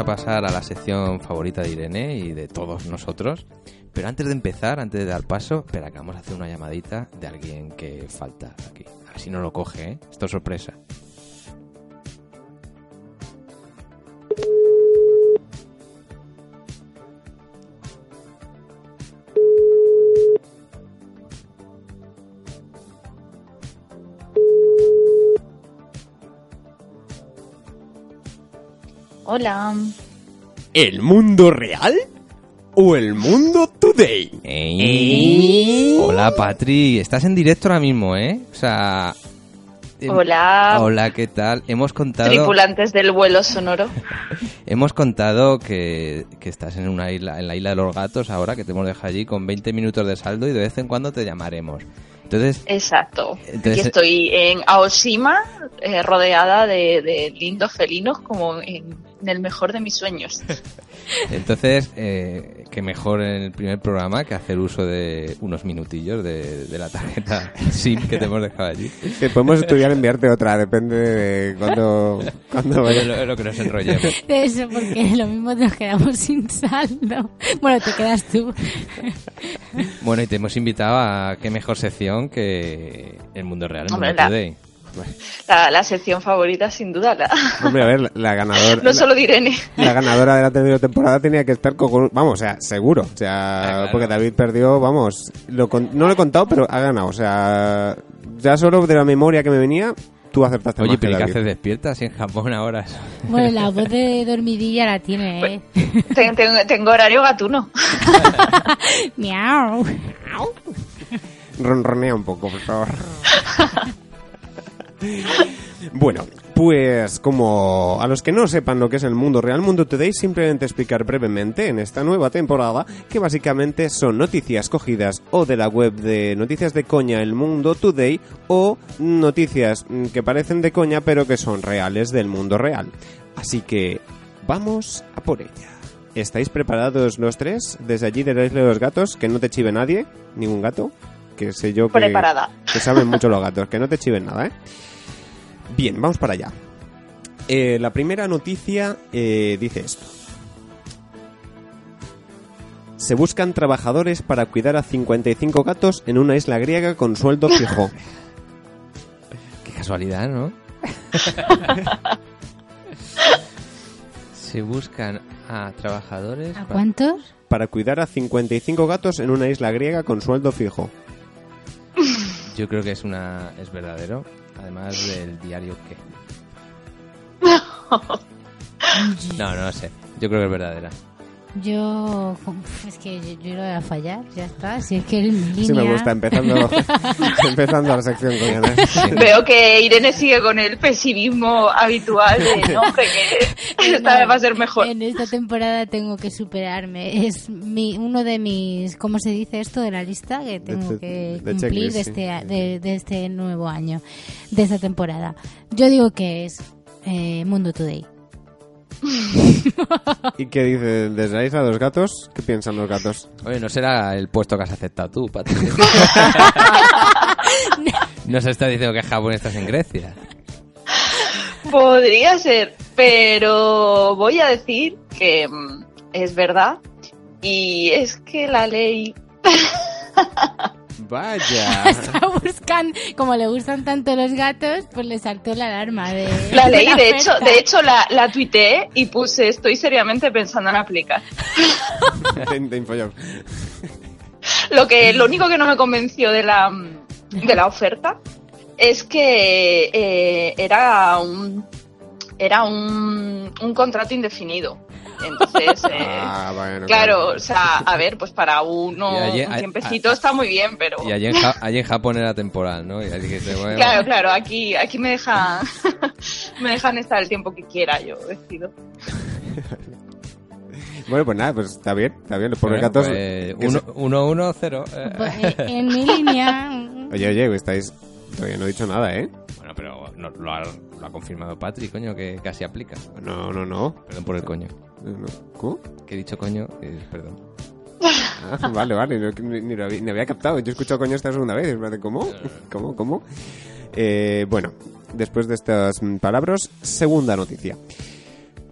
S9: a pasar a la sección favorita de Irene y de todos nosotros. Pero antes de empezar, antes de dar paso, espera que vamos a hacer una llamadita de alguien que falta aquí.
S2: A ver si no lo coge, ¿eh? Esto es sorpresa.
S10: Hola.
S1: ¿El mundo real? ¿O el mundo today?
S2: Ey. Hola, Patri. Estás en directo ahora mismo, ¿eh? O sea... em-
S10: Hola.
S2: Hola, ¿qué tal? Hemos contado...
S10: Tripulantes del vuelo sonoro.
S2: Hemos contado que, que estás en una isla, en la isla de los gatos ahora, que te hemos dejado allí con 20 minutos de saldo y de vez en cuando te llamaremos. Entonces,
S10: Exacto.
S2: Entonces-
S10: Aquí estoy en Aoshima, eh, rodeada de, de lindos felinos, como en, en el mejor de mis sueños.
S2: entonces eh, que mejor en el primer programa que hacer uso de unos minutillos de, de la tarjeta SIM que te hemos dejado allí.
S1: Que podemos estudiar enviarte otra, depende de cuándo, cuándo vaya.
S2: lo, es lo que nos enrollemos.
S3: De eso, porque lo mismo nos quedamos sin saldo. Bueno, te quedas tú.
S2: Bueno, y te hemos invitado a qué mejor sección que El Mundo Real, el
S10: Hombre,
S2: Mundo Today.
S10: La, la sección favorita, sin duda, la,
S1: Hombre, a ver, la, la ganadora...
S10: no solo de Irene.
S1: La ganadora de la tercera temporada tenía que estar con... Vamos, o sea, seguro. O sea,
S2: claro.
S1: porque David perdió, vamos... Lo con- no lo he contado, pero ha ganado. O sea, ya solo de la memoria que me venía, tú acertaste
S2: Oye, pero ¿y ¿qué haces despierta así en Japón ahora?
S3: Bueno, la voz de dormidilla la tiene, ¿eh?
S10: Ten- tengo, tengo horario gatuno.
S3: Miau.
S1: Ronronea un poco, por favor. Bueno, pues como a los que no sepan lo que es el mundo real, Mundo Today, simplemente explicar brevemente en esta nueva temporada que básicamente son noticias cogidas o de la web de Noticias de Coña El Mundo Today o noticias mm, que parecen de coña pero que son reales del mundo real. Así que vamos a por ella. ¿Estáis preparados los tres? Desde allí de la isla de los gatos, que no te chive nadie, ningún gato, que sé yo que,
S10: Preparada.
S1: que saben mucho los gatos, que no te chiven nada, ¿eh? Bien, vamos para allá. Eh, la primera noticia eh, dice esto. Se buscan trabajadores para cuidar a 55 gatos en una isla griega con sueldo fijo.
S2: Qué casualidad, ¿no? Se buscan a trabajadores.
S3: ¿A
S2: para-
S3: cuántos?
S1: Para cuidar a 55 gatos en una isla griega con sueldo fijo.
S2: Yo creo que es una es verdadero, además del diario que. No, no lo sé. Yo creo que es verdadera.
S3: Yo, es que yo, yo lo voy a fallar, ya está. Si es que mi línea...
S1: Sí me gusta, empezando, empezando la sección con Ana.
S10: Veo que Irene sigue con el pesimismo habitual de no, que esta vez va a ser mejor.
S3: En esta temporada tengo que superarme. Es mi, uno de mis, ¿cómo se dice esto de la lista que tengo
S1: De-
S3: que
S1: de
S3: cumplir de este, a- de, de este nuevo año, de esta temporada? Yo digo que es eh, Mundo Today.
S1: ¿Y qué dice desde la isla de los gatos? ¿Qué piensan los gatos?
S2: Oye, no será el puesto que has aceptado tú, Pati. no se está diciendo que Japón estás en Grecia.
S10: Podría ser, pero voy a decir que mm, es verdad. Y es que la ley.
S1: Vaya.
S3: Está buscando, como le gustan tanto los gatos, pues le saltó la alarma de
S10: La ley,
S3: la
S10: de hecho, de hecho la, la tuiteé y puse estoy seriamente pensando en aplicar.
S1: de, de.
S10: Lo que, lo único que no me convenció de la, de la oferta es que eh, era un era un, un contrato indefinido. Entonces, eh,
S1: Ah, bueno,
S10: claro, o sea, a ver, pues para uno
S2: allí-
S10: un tiempecito
S2: a-
S10: está muy bien, pero
S2: Y allí en, Ja- allí en Japón era temporal, ¿no? Y allí que se mueve-
S10: claro, claro, aquí aquí me dejan me dejan estar el tiempo que quiera, yo decido.
S1: Bueno, pues nada, pues está bien, está bien. Los pobres
S2: Bueno,
S1: gatos.
S2: pues,
S1: que
S2: uno,
S1: se-
S2: uno, uno, cero. eh.
S3: Pues, eh, en mi línea...
S1: Oye, oye, estáis. Todavía no he dicho nada, ¿eh?
S2: Bueno, pero no- lo, ha, lo ha confirmado Patrick, coño, que casi aplica.
S1: No, no, no.
S2: Perdón por el coño.
S1: ¿Cómo?
S2: Que he dicho coño, eh, perdón.
S1: Ah, vale, vale, no, ni, ni lo había, ni había captado. Yo he escuchado coño esta segunda vez. ¿Cómo? ¿Cómo? ¿Cómo? Eh, bueno, después de estas palabras, segunda noticia.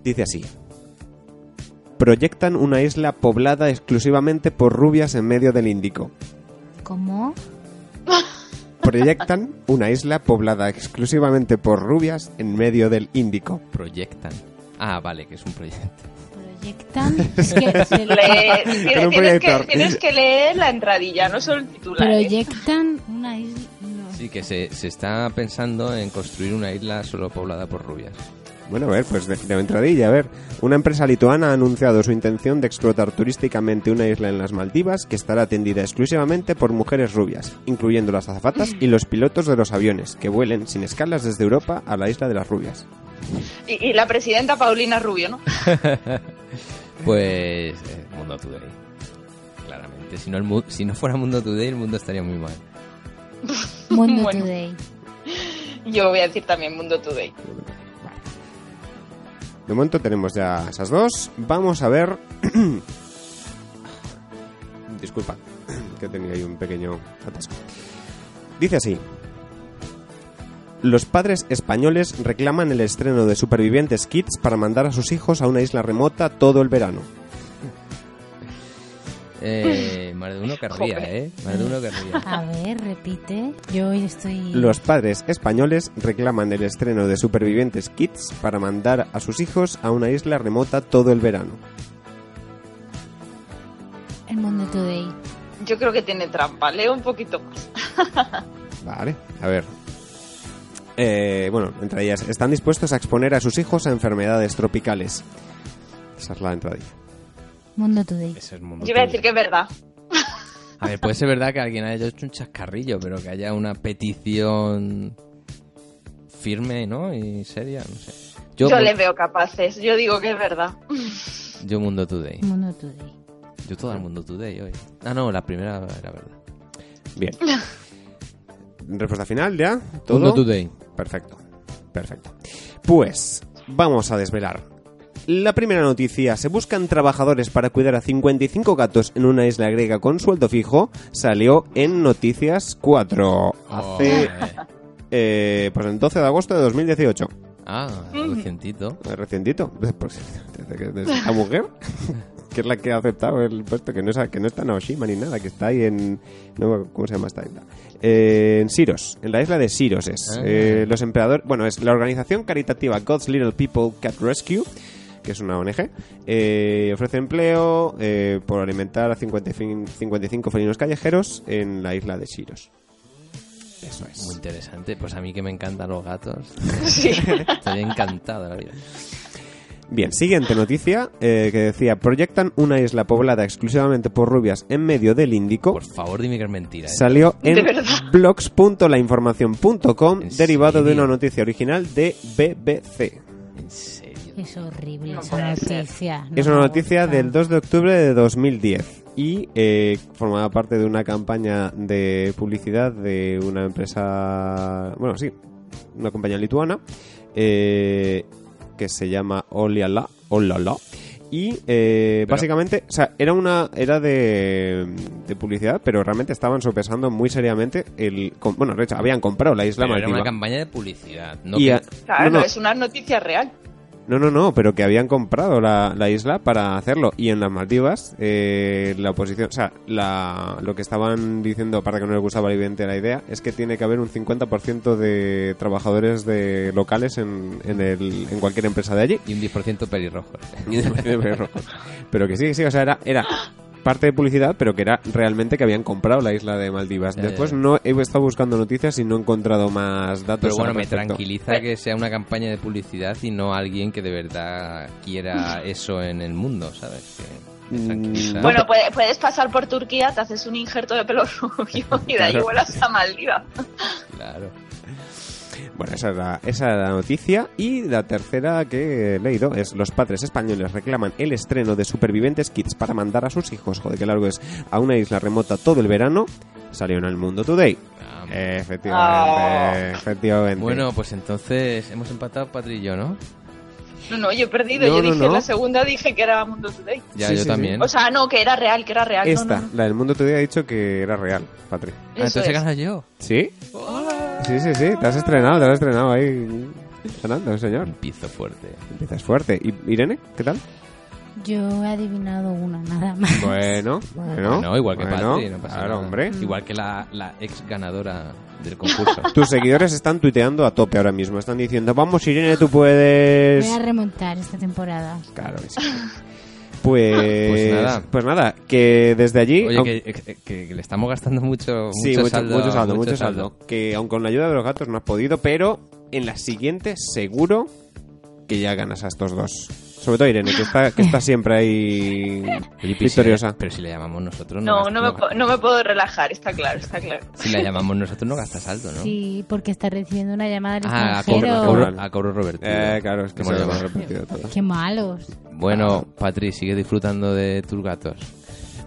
S1: Dice así. Proyectan una isla poblada exclusivamente por rubias en medio del Índico.
S3: ¿Cómo?
S1: proyectan una isla poblada exclusivamente por rubias en medio del Índico.
S2: Proyectan. Ah, vale, que es un proyecto.
S3: Proyectan. Es que
S1: Era
S10: tienes, tienes que, tienes que leer la entradilla, no solo el titular. ¿eh?
S3: proyectan una isla. no.
S2: Sí, que se, se está pensando en construir una isla solo poblada por rubias.
S1: Bueno, a ver, pues de, de entradilla, a ver. Una empresa lituana ha anunciado su intención de explotar turísticamente una isla en las Maldivas que estará atendida exclusivamente por mujeres rubias, incluyendo las azafatas y los pilotos de los aviones, que vuelen sin escalas desde Europa a la isla de las rubias.
S10: Y, y la presidenta Paulina Rubio, ¿no?
S2: Pues eh, Mundo Today. Claramente. Si no, el mu- si no fuera Mundo Today, el mundo estaría muy mal.
S3: Mundo
S10: Bueno.
S3: Today.
S10: Yo voy a decir también Mundo Today.
S1: De momento tenemos ya esas dos. Vamos a ver. Disculpa, que tenía ahí un pequeño atasco. Dice así. Los padres españoles reclaman el estreno de Supervivientes Kids para mandar a sus hijos a una isla remota todo el verano.
S2: Eh, más de uno querría,
S10: Joder.
S2: ¿eh? Más de uno querría.
S3: A ver, repite. Yo hoy estoy.
S1: Los padres españoles reclaman el estreno de Supervivientes Kids para mandar a sus hijos a una isla remota todo el verano.
S3: El Mundo Today.
S10: Yo creo que tiene trampa. Leo un poquito más.
S1: Vale, a ver. Eh, bueno, entre ellas, están dispuestos a exponer a sus hijos a enfermedades tropicales. Esa es la entradilla.
S3: Mundo Today.
S2: Ese es Mundo
S10: Yo iba a
S2: Today.
S10: decir que es verdad.
S2: A ver, puede ser verdad que alguien haya hecho un chascarrillo, pero que haya una petición firme, ¿no? Y seria, no sé.
S10: Yo,
S2: Yo,
S10: les veo capaces. Yo digo que es verdad.
S2: yo Mundo Today.
S3: Mundo Today.
S2: Yo todo el Mundo Today hoy. Ah, no, la primera era verdad.
S1: Bien. Respuesta final, ¿ya? ¿Todo?
S2: Mundo Today.
S1: Perfecto. Perfecto. Pues vamos a desvelar. La primera noticia, se buscan trabajadores para cuidar a 55 gatos en una isla griega con sueldo fijo, salió en Noticias 4 hace eh, pues el 12 de agosto de 2018.
S2: Ah, recientito.
S1: Recientito. Pues, esta mujer, que es la que ha aceptado el puesto, que no, es, que no está en Aoshima ni nada, que está ahí en... No, ¿Cómo se llama esta isla? Eh, en Siros, en la isla de Siros es.
S2: Ah.
S1: Eh, los empleadores... Bueno, es la organización caritativa God's Little People Cat Rescue, que es una ONG, eh, ofrece empleo eh, por alimentar a 55, 55 felinos callejeros en la isla de Siros. Eso es.
S2: Muy interesante. Pues a mí que me encantan los gatos.
S10: Sí.
S2: Estoy encantado de la vida.
S1: Bien, siguiente noticia eh, que decía, proyectan una isla poblada exclusivamente por rubias en medio del Índico.
S2: Por favor, dime que es mentira. ¿eh?
S1: Salió en blogs.lainformación.com
S2: ¿En
S1: derivado de una noticia original de BBC.
S2: En serio.
S3: Es horrible
S10: No
S3: esa noticia.
S1: Es una noticia
S3: gusta.
S1: del 2 de octubre de 2010 y eh, formaba parte de una campaña de publicidad de una empresa, bueno, sí, una compañía lituana eh, que se llama Oliala, Olala. Y eh,
S2: Pero-
S1: básicamente, o sea, era una era de, de publicidad, pero realmente estaban sopesando muy seriamente el, com- bueno, de hecho, habían comprado la isla
S2: Pero era una campaña de publicidad. No
S1: Y
S2: que-
S1: a-
S10: Claro,
S1: no, no,
S10: es una noticia real.
S1: No, no, no, pero que habían comprado la, la isla para hacerlo. Y en las Maldivas, eh, la oposición, o sea, la, lo que estaban diciendo, para que no les gustaba evidente la idea, es que tiene que haber un 50% de trabajadores de locales en, en, el, en cualquier empresa de allí.
S2: Y un 10% pelirrojos.
S1: pero que sí, sí, o sea, era, era parte de publicidad, pero que era realmente que habían comprado la isla de Maldivas.
S2: Ya,
S1: Después
S2: ya.
S1: no he estado buscando noticias y no he encontrado más datos.
S2: Pero bueno,
S1: al
S2: me tranquiliza que sea una campaña de publicidad y no alguien que de verdad quiera eso en el mundo, ¿sabes? Que
S1: Mm,
S10: Bueno, puede- puedes pasar por Turquía, te haces un injerto de pelo rubio y de ahí
S1: Claro.
S10: vuelas a Maldiva.
S2: Claro.
S1: Bueno, esa era, esa era la noticia. Y la tercera que he leído es: los padres españoles reclaman el estreno de Supervivientes Kids para mandar a sus hijos, joder, que largo es, a una isla remota todo el verano. Salió en el Mundo Today.
S2: Ah,
S1: Efectivamente,
S10: Ah.
S1: efectivamente.
S2: Bueno, pues entonces hemos empatado Patri y yo, ¿no?
S10: No, no, yo he perdido.
S1: No,
S10: yo
S1: no,
S10: dije
S1: no.
S10: la segunda, dije que era Mundo Today.
S2: Ya,
S1: Sí,
S2: yo
S1: sí,
S2: también.
S10: O sea, no, que era real, que era real.
S1: esta,
S10: no, no.
S1: la del Mundo Today ha dicho que era real, Patri.
S2: Ah, entonces he ganado yo.
S1: ¿Sí? Sí, sí, sí, te has estrenado, te has estrenado ahí ganando, señor.
S2: Empiezo fuerte.
S1: Empiezas fuerte. ¿Y Irene, qué tal?
S3: Yo he adivinado una, nada más.
S1: Bueno, bueno.
S2: No, igual que
S1: bueno,
S2: Patri, no pasa
S1: claro,
S2: nada.
S1: hombre.
S2: Igual que la, la ex ganadora del concurso.
S1: Tus seguidores están tuiteando a tope ahora mismo. Están diciendo, vamos Irene, tú puedes...
S3: Voy a remontar esta temporada.
S1: Claro que sí. Pues,
S2: Pues nada.
S1: pues nada, que desde allí...
S2: Oye,
S1: aunque-
S2: que, que- que le estamos gastando mucho,
S1: Sí,
S2: mucho,
S1: mucho,
S2: saldo.
S1: mucho saldo,
S2: mucho
S1: mucho saldo. Que aun con la ayuda de los gatos no has podido, pero en la siguiente seguro que ya ganas a estos dos. Sobre todo Irene, que está, que está siempre ahí victoriosa.
S2: Pero si le llamamos nosotros, no,
S10: No,
S2: gasta-
S10: no me,
S2: no
S10: me puedo relajar, está claro, está claro.
S2: Si la llamamos nosotros, no gasta saldo, ¿no?
S3: Sí, porque está recibiendo una llamada del
S2: Ah, a cobro,
S3: extranjero.
S2: a cobro, a cobro revertido.
S1: Eh, claro, es que
S2: Hemos
S1: se todo.
S3: Qué malos.
S2: Bueno, Patri, sigue disfrutando de tus gatos.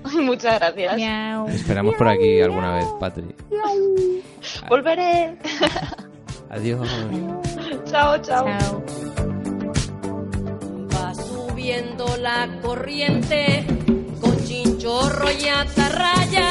S10: Muchas gracias.
S3: Miau.
S2: Te esperamos por aquí alguna vez, Patri.
S10: Volveré.
S2: Adiós.
S10: chao, chao.
S3: Chao.
S11: Va subiendo la corriente con chinchorro y atarraya,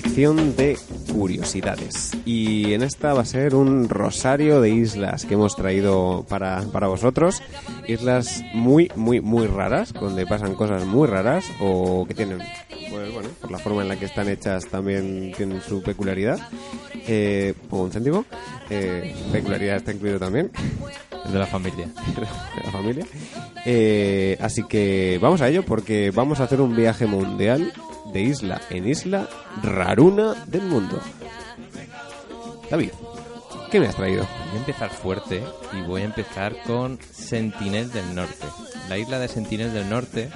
S1: sección de curiosidades. Y en esta va a ser un rosario de islas que hemos traído para, para vosotros. Islas muy, muy, muy raras, donde pasan cosas muy raras o que tienen, pues bueno, por la forma en la que están hechas también tienen su peculiaridad. Eh, un céntimo. Eh, peculiaridad está incluido también.
S2: De la familia.
S1: de la familia. Eh, así que vamos a ello porque vamos a hacer un viaje mundial de isla en isla raruna del mundo. David, ¿qué me has traído?
S2: Voy a empezar fuerte y voy a empezar con Sentinel del Norte. La isla de Sentinel del Norte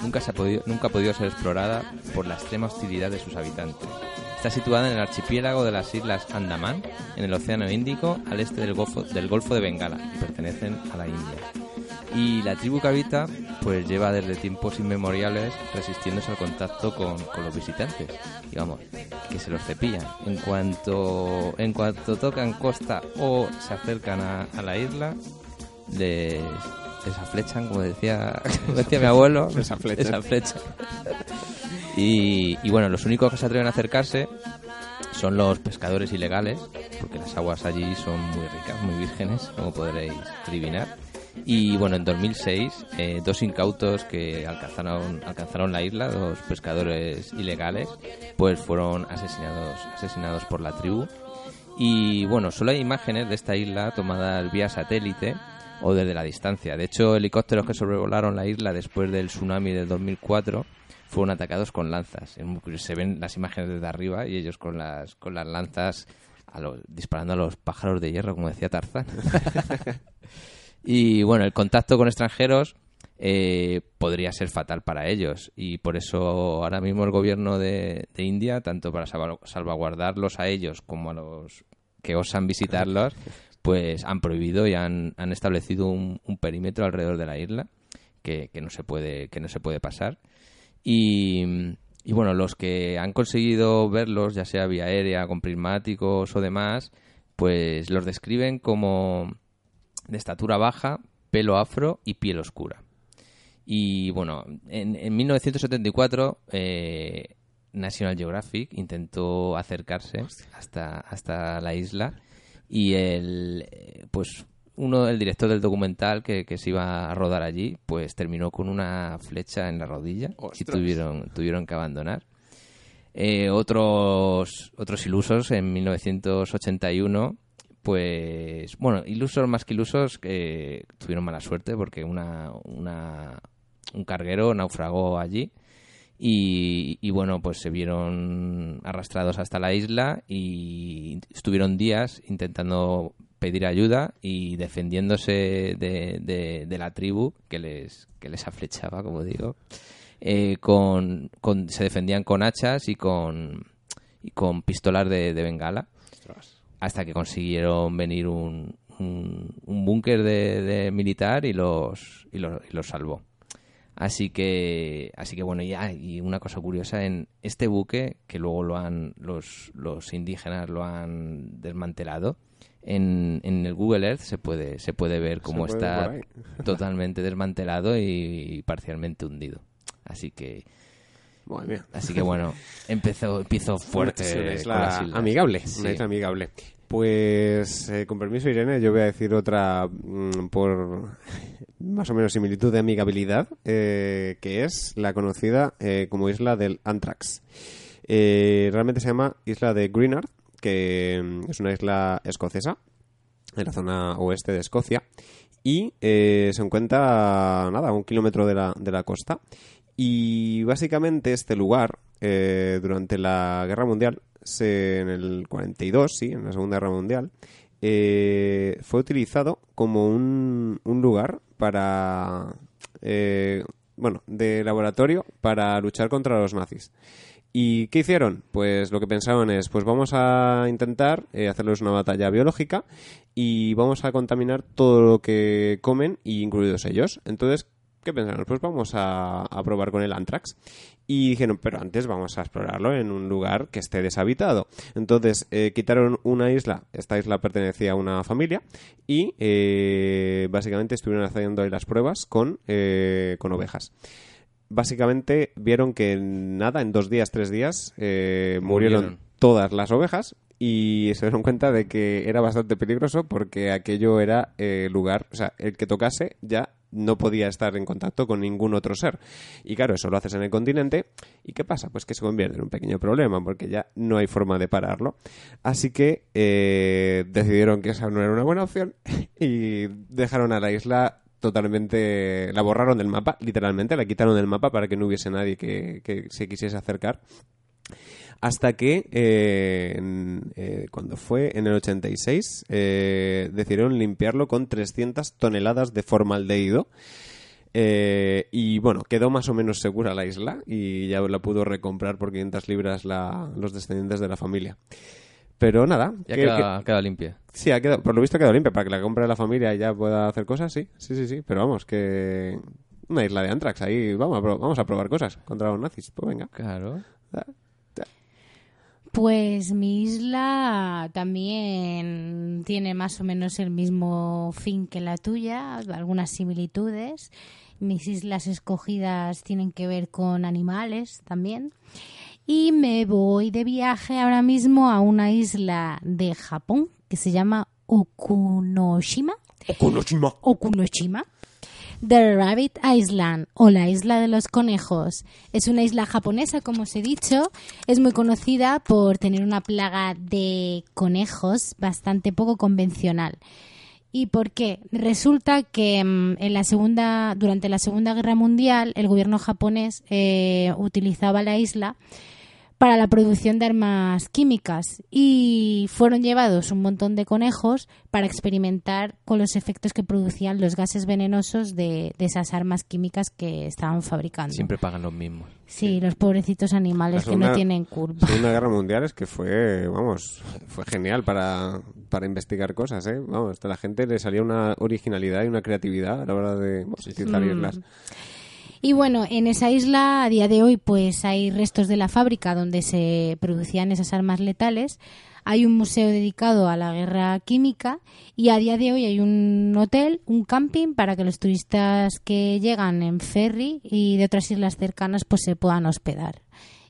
S2: nunca, se ha podido, nunca ha podido ser explorada por la extrema hostilidad de sus habitantes. Está situada en el archipiélago de las Islas Andamán, en el Océano Índico, al este del Golfo, del Golfo de Bengala, y pertenecen a la India. Y la tribu que habita, pues lleva desde tiempos inmemoriales resistiéndose al contacto con, con los visitantes. Y vamos, que se los cepillan. En cuanto, en cuanto tocan costa o se acercan a, a la isla, les, les aflechan, como decía, como decía mi abuelo.
S1: Les aflechan.
S2: les aflechan. Y, y bueno, los únicos que se atreven a acercarse son los pescadores ilegales, porque las aguas allí son muy ricas, muy vírgenes, como podréis adivinar. Y bueno, en 2006, eh, dos incautos que alcanzaron, alcanzaron la isla, dos pescadores ilegales, pues fueron asesinados, asesinados por la tribu. Y bueno, solo hay imágenes de esta isla tomadas vía satélite o desde la distancia. De hecho, helicópteros que sobrevolaron la isla después del tsunami del 2004 fueron atacados con lanzas. Se ven las imágenes desde arriba y ellos con las, con las lanzas a los- disparando a los pájaros de hierro, como decía Tarzán. y bueno, el contacto con extranjeros eh, podría ser fatal para ellos. Y por eso ahora mismo el gobierno de, India, tanto para salva- salvaguardarlos a ellos como a los que osan visitarlos, pues han prohibido y han, han establecido un, un perímetro alrededor de la isla que, que no se puede que no se puede pasar. Y, y bueno los que han conseguido verlos ya sea vía aérea con prismáticos o demás pues los describen como de estatura baja pelo afro y piel oscura. Y bueno en, en 1974 eh, National Geographic intentó acercarse hasta hasta la isla y el eh, pues uno el director del documental que, que se iba a rodar allí pues terminó con una flecha en la rodilla y
S1: Ostras.
S2: tuvieron tuvieron que abandonar. Eh, otros otros ilusos en 1981 pues bueno ilusos más que ilusos que tuvieron mala suerte porque una, una un carguero naufragó allí y, y, bueno, pues se vieron arrastrados hasta la isla y estuvieron días intentando pedir ayuda y defendiéndose de, de- la tribu que les, que les aflechaba, como digo. Eh, con, con- se defendían con hachas y con, y con pistolas de, de bengala hasta que consiguieron venir un, un, un búnker de, de militar y los, y los, y los salvó. Así que, así que bueno, ya, y una cosa curiosa, en este buque, que luego lo han, los, los indígenas lo han desmantelado, en, en el Google Earth se puede, se puede ver cómo
S1: puede
S2: está totalmente desmantelado y, parcialmente hundido. Así que,
S1: Madre mía.
S2: así que bueno, empezó, empezó fuerte
S1: Es
S2: con las islas.
S1: amigable,
S2: Sí.
S1: una isla amigable. Pues, eh, con permiso, Irene, yo voy a decir otra mm, por más o menos similitud de amigabilidad, eh, que es la conocida eh, como isla del Anthrax. Eh, realmente se llama isla de Greenard, que mm, es una isla escocesa, en la zona oeste de Escocia, y eh, se encuentra, nada, a un kilómetro de la, de la costa. Y básicamente este lugar, eh, durante la Guerra Mundial, en el 42, sí, en la Segunda Guerra Mundial, eh, fue utilizado como un, un lugar para, eh, bueno, de laboratorio para luchar contra los nazis. ¿Y qué hicieron? Pues lo que pensaron es, pues vamos a intentar eh, hacerles una batalla biológica y vamos a contaminar todo lo que comen, incluidos ellos. Entonces, ¿qué pensaron? Pues vamos a, a probar con el anthrax. Y dijeron, pero antes vamos a explorarlo en un lugar que esté deshabitado. Entonces, eh, quitaron una isla, esta isla pertenecía a una familia, y eh, básicamente estuvieron haciendo ahí las pruebas con, eh, con ovejas básicamente vieron que en nada, en dos días, tres días, eh, murieron,
S2: Murieron.
S1: todas las ovejas y se dieron cuenta de que era bastante peligroso porque aquello era eh, lugar, o sea, el que tocase ya no podía estar en contacto con ningún otro ser. Y claro, eso lo haces en el continente. ¿Y qué pasa? Pues que se convierte en un pequeño problema porque ya no hay forma de pararlo. Así que eh, decidieron que esa no era una buena opción y dejaron a la isla totalmente la borraron del mapa, literalmente, la quitaron del mapa para que no hubiese nadie que, que se quisiese acercar. Hasta que, eh, en- eh, cuando fue en el 86, eh, decidieron limpiarlo con 300 toneladas de formaldehído. Eh, y bueno, quedó más o menos segura la isla y ya la pudo recomprar por 500 libras la- los descendientes de la familia. Pero nada.
S2: Ya
S1: que-
S2: queda,
S1: que-
S2: limpia.
S1: Sí, ha quedado, por lo visto ha quedado limpia para que la compre la familia y ya pueda hacer cosas, sí, sí, sí, sí. Pero vamos, que una isla de Antrax, ahí vamos a, vamos a probar cosas contra los nazis. Pues venga.
S2: Claro.
S3: Pues mi isla también tiene más o menos el mismo fin que la tuya, algunas similitudes. Mis islas escogidas tienen que ver con animales también. Y me voy de viaje ahora mismo a una isla de Japón que se llama Okunoshima.
S1: Okunoshima.
S3: Okunoshima. The Rabbit Island o la isla de los conejos. Es una isla japonesa, como os he dicho. Es muy conocida por tener una plaga de conejos bastante poco convencional. ¿Y por qué? Resulta que mm, en la segunda, durante la Segunda Guerra Mundial el gobierno japonés eh, utilizaba la isla para la producción de armas químicas y fueron llevados un montón de conejos para experimentar con los efectos que producían los gases venenosos de, de esas armas químicas que estaban fabricando.
S2: Siempre pagan los mismos.
S3: Sí, los pobrecitos animales
S1: La
S3: que no tienen culpa.
S1: Segunda Guerra Mundial es que fue, vamos, fue genial para, para investigar cosas, ¿eh? Vamos, a la gente le salía una originalidad y una creatividad a la hora de vamos, utilizar
S3: Mm.
S1: islas.
S3: Y bueno, en esa isla a día de hoy pues hay restos de la fábrica donde se producían esas armas letales. Hay un museo dedicado a la guerra química y a día de hoy hay un hotel, un camping para que los turistas que llegan en ferry y de otras islas cercanas pues se puedan hospedar.